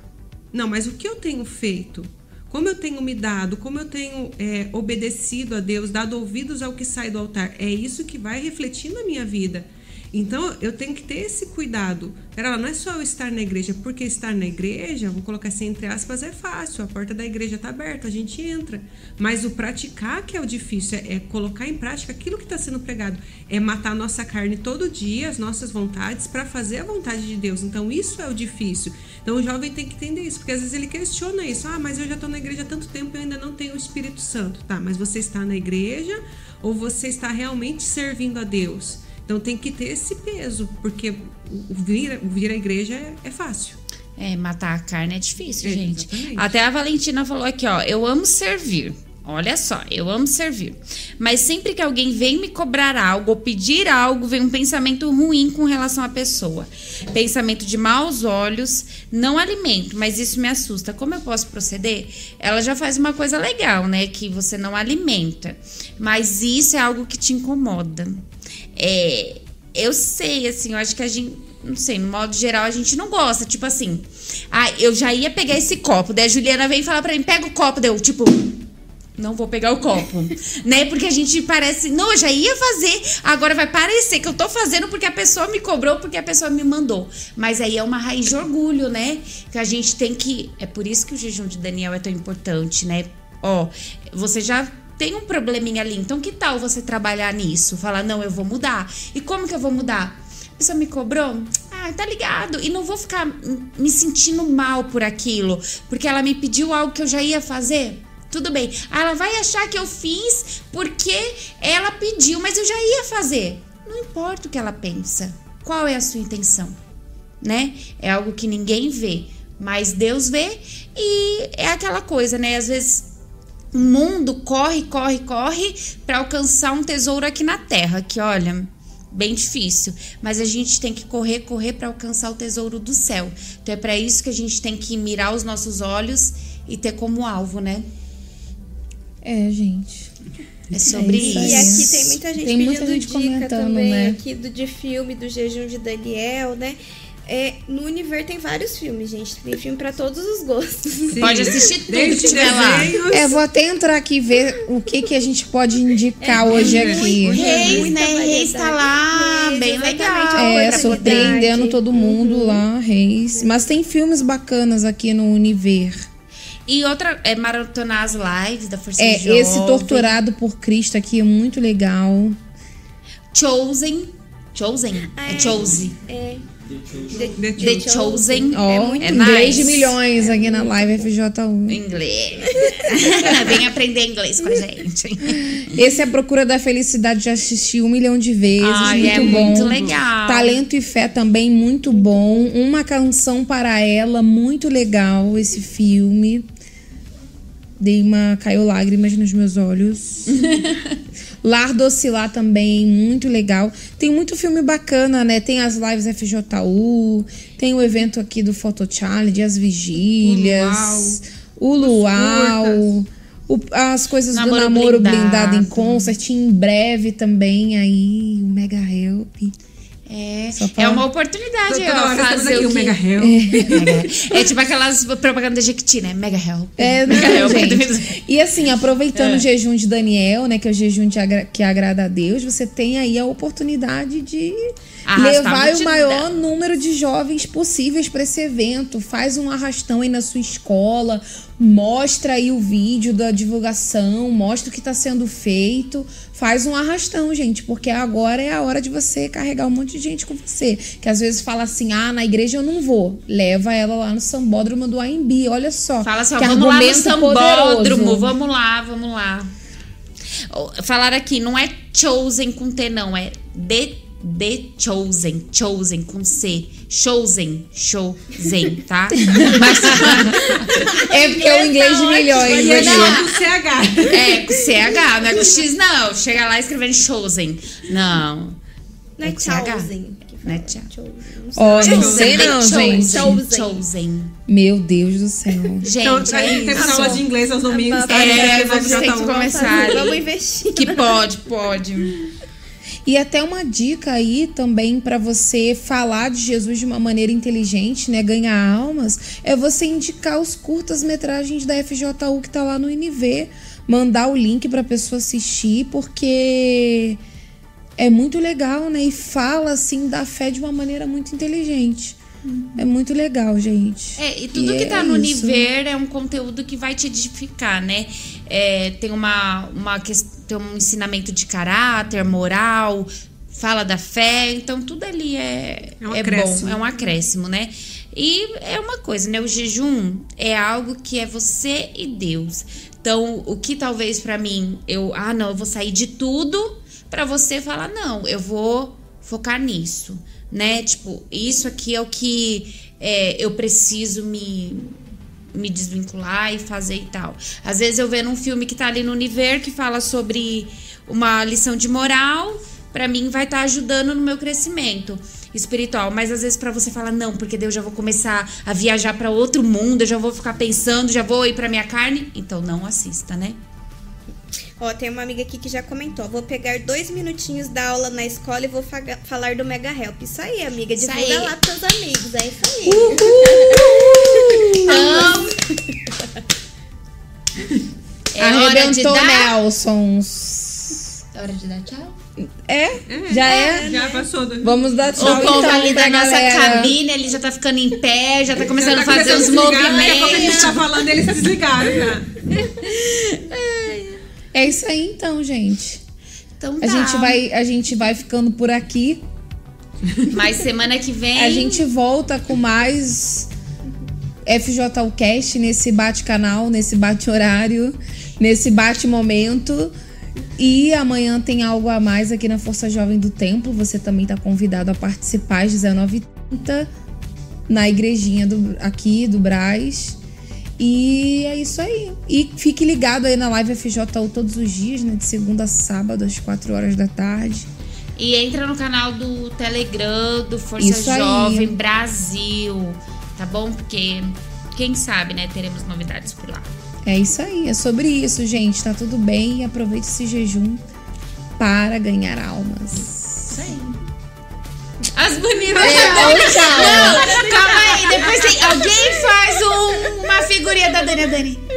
S4: Não, mas o que eu tenho feito? Como eu tenho me dado, como eu tenho é, obedecido a Deus, dado ouvidos ao que sai do altar, é isso que vai refletir na minha vida. Então eu tenho que ter esse cuidado. Pera lá, não é só eu estar na igreja, porque estar na igreja, vou colocar assim entre aspas, é fácil. A porta da igreja está aberta, a gente entra. Mas o praticar que é o difícil, é, é colocar em prática aquilo que está sendo pregado. É matar a nossa carne todo dia, as nossas vontades, para fazer a vontade de Deus. Então isso é o difícil. Então o jovem tem que entender isso, porque às vezes ele questiona isso. Ah, mas eu já estou na igreja há tanto tempo e ainda não tenho o Espírito Santo. Tá, mas você está na igreja ou você está realmente servindo a Deus? Então tem que ter esse peso, porque o vir, vir à igreja é, é fácil.
S3: É, matar a carne é difícil,
S4: É,
S3: gente.
S4: exatamente.
S3: Até a Valentina falou aqui, ó, eu amo servir. Olha só, eu amo servir. Mas sempre que alguém vem me cobrar algo ou pedir algo, vem um pensamento ruim com relação à pessoa. Pensamento de maus olhos, não alimento, mas isso me assusta. Como eu posso proceder? Ela já faz uma coisa legal, né? Que você não alimenta. Mas isso é algo que te incomoda. É, eu sei, assim, eu acho que a gente. Não sei, no modo geral a gente não gosta. Tipo assim, ah, eu já ia pegar esse copo. Daí a Juliana vem falar pra mim: pega o copo. Daí eu, tipo, não vou pegar o copo, né? Porque a gente parece, não, eu já ia fazer, agora vai parecer que eu tô fazendo porque a pessoa me cobrou, porque a pessoa me mandou. Mas aí é uma raiz de orgulho, né? Que a gente tem que, é por isso que o jejum de Daniel é tão importante, né? Ó, você já tem um probleminha ali, então que tal você trabalhar nisso? Falar, não, eu vou mudar. E como que eu vou mudar? A pessoa me cobrou? Ah, tá ligado. E não vou ficar me sentindo mal por aquilo, porque ela me pediu algo que eu já ia fazer. tudo bem. Ah, Ela vai achar que eu fiz porque ela pediu, mas eu já ia fazer. Não importa o que ela pensa. Qual é a sua intenção? Né? É algo que ninguém vê, mas Deus vê e é aquela coisa, né? Às vezes o mundo corre, corre, corre para alcançar um tesouro aqui na terra, que olha, bem difícil, mas a gente tem que correr, correr para alcançar o tesouro do céu. Então é para isso que a gente tem que mirar os nossos olhos e ter como alvo, né?
S2: É, gente.
S3: É sobre
S2: É isso
S3: isso.
S5: E aqui tem muita gente
S2: Tem muita
S5: pedindo
S2: gente
S5: dica
S2: comentando,
S5: também
S2: né?
S5: aqui do, de filme, do jejum de Daniel, né? É, no Univer tem vários filmes, gente. Tem filme pra todos os gostos.
S4: Sim.
S3: Pode assistir tudo
S4: Desde
S3: que tiver lá.
S2: É, vou até entrar aqui e ver o que, que a gente pode indicar
S5: É,
S2: hoje
S5: é
S2: aqui.
S3: Reis, né? Reis tá lá,
S5: Reis,
S3: bem legal.
S2: É, surpreendendo todo mundo lá, Reis. Mas tem filmes bacanas aqui no Univer.
S3: E outra é maratonar as lives da Força
S2: É,
S3: Jovem.
S2: esse Torturado por Cristo aqui é muito legal.
S3: Chosen. Chosen? É,
S5: é.
S3: Chose.
S5: É.
S4: The
S3: The Chosen.
S2: Ó,
S5: É muito
S3: é
S2: inglês
S3: nice.
S2: de milhões aqui na live FJ1.
S3: Inglês. Vem aprender inglês com a gente.
S2: Esse é a Procura da Felicidade, já assisti um milhão de vezes.
S3: Ai,
S2: muito
S3: é
S2: bom.
S3: muito legal.
S2: Talento e Fé também, muito bom. Uma canção para ela, muito legal esse filme. Dei uma. caiu lágrimas nos meus olhos. Lar do Oscilar também, muito legal. Tem muito filme bacana, né? Tem as lives FJU, tem o evento aqui do Photo Challenge, as vigílias, o Luau, o- as coisas
S3: Namoro
S2: do namoro blindado.
S3: blindado.
S2: em concert, em breve também aí, o Mega Help.
S3: É, é uma oportunidade ó, fazer
S4: aqui,
S3: o que...
S4: Mega Hell.
S3: É tipo aquelas propagandas de Jequiti, né? Mega Help.
S2: É, não,
S3: Mega Help.
S2: gente. E assim, aproveitando
S3: É.
S2: o jejum de Daniel, né, que é o jejum de agra- que agrada a Deus, você tem aí a oportunidade de levar o maior número de jovens possíveis para esse evento. Faz um arrastão aí na sua escola, mostra aí o vídeo da divulgação, mostra o que está sendo feito. Faz um arrastão, gente, porque agora é a hora de você carregar um monte de gente com você. Que às vezes fala assim: ah, na igreja eu não vou. Leva ela lá no sambódromo do AMB. Olha só.
S3: Fala assim, vamos lá no sambódromo,
S2: poderoso.
S3: vamos lá, vamos lá. Ó, Falaram aqui, não é chosen com T, não, é The, the Chosen, Chosen com C. Chosen, chosen, tá? Mas,
S2: É porque é o inglês de milhões.
S4: É
S2: né,
S4: só
S2: gente?
S4: com CH.
S3: é com CH, não é com X, não. Chega lá escrevendo Chosen. Não.
S5: Não é
S3: É.
S5: Chosen.
S3: Não é.
S5: Chosen, não sei.
S2: Ó, não
S3: Chosen,
S2: sei não, gente.
S3: Chosen. Chosen.
S2: Meu Deus do céu.
S3: Gente,
S4: Então,
S3: é
S4: aí temos
S3: isso.
S4: aula de inglês aos domingos. tá?
S3: É,
S4: no
S3: vamos ter que
S4: FJ1.
S3: começar.
S5: Vamos investir.
S3: Que pode, pode.
S2: E até uma dica aí também pra você falar de Jesus de uma maneira inteligente, né? Ganhar almas, é você indicar os curtas-metragens da FJU que tá lá no NV. Mandar o link pra pessoa assistir, porque é muito legal, né? E fala assim da fé de uma maneira muito inteligente. É muito legal, gente.
S3: É, e tudo
S2: E
S3: que
S2: é
S3: tá no
S2: isso.
S3: Univer é um conteúdo que vai te edificar, né? É, tem uma, uma ques- tem um ensinamento de caráter, moral, fala da fé, então tudo ali é,
S4: É um
S3: é bom, é um acréscimo, né? E é uma coisa, né? O jejum é algo que é você e Deus. Então, o que talvez pra mim eu, ah, não, eu vou sair de tudo, pra você falar, não, eu vou focar nisso, né? Tipo, isso aqui é o que é, eu preciso me, me desvincular e fazer e tal. Às vezes eu vendo um filme que tá ali no Univer que fala sobre uma lição de moral, pra mim vai estar ajudando no meu crescimento espiritual, mas às vezes pra você falar não, porque eu já vou começar a viajar pra outro mundo, eu já vou ficar pensando, já vou ir pra minha carne, então não assista, né?
S5: Ó, tem uma amiga aqui que já comentou. Vou pegar dois minutinhos da aula na escola e vou falar do Mega Help. Isso aí, amiga.
S3: Isso
S5: Divulga
S3: aí.
S5: lá pros seus amigos. É isso aí.
S3: Então, é hora de
S2: Arrebentou,
S3: dar...
S2: Nelsons.
S3: É hora de dar tchau?
S2: É? Já é?
S4: Já passou. Do...
S2: Vamos dar tchau
S3: O povo
S2: então
S3: ali
S2: pra
S3: da nossa
S2: galera.
S3: cabine, ele já tá ficando em pé, já tá começando
S4: Já
S3: a
S4: tá
S3: fazer os
S4: começando a desligar, Daqui a pouco a gente
S3: movimentos.
S4: tá falando, eles se desligaram já.
S2: É isso aí então, gente.
S3: Então
S2: A
S3: tá.
S2: gente vai, a gente vai ficando por aqui.
S3: Mas semana que vem.
S2: A gente volta com mais FJU Cast nesse bate-canal, nesse bate-horário. nesse bate-momento. E amanhã tem algo a mais aqui na Força Jovem do Templo. Você também está convidado a participar às 19h30 na igrejinha do, aqui do Braz. E é isso aí. E fique ligado aí na live FJU todos os dias, né? De segunda a sábado, às 4 horas da tarde.
S3: E entra no canal do Telegram do Força
S2: Isso aí.
S3: Jovem Brasil, tá bom? Porque quem sabe, né, teremos novidades por lá.
S2: É isso aí. É sobre isso, gente. Tá tudo bem. E aproveite esse jejum para ganhar almas.
S3: Isso aí. As bonitas
S2: É,
S3: da Dani.
S2: tchau.
S3: Não, calma aí. Depois tem, alguém faz um- uma figurinha da Dani. A Dani.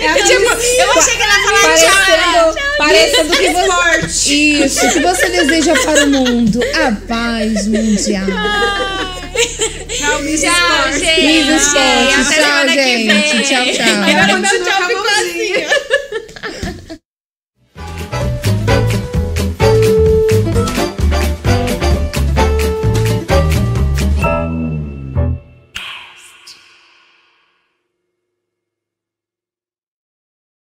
S3: Eu, tipo, eu achei que ela ia falar tchau.
S2: Parecendo, parecendo que você. Isso, que você deseja para o mundo. A paz mundial.
S4: Tchau, Miss
S3: Tchau, gente. Até
S2: Tchau,
S3: semana que
S2: gente.
S3: vem.
S2: Tchau, tchau.
S4: Ela
S3: tchau,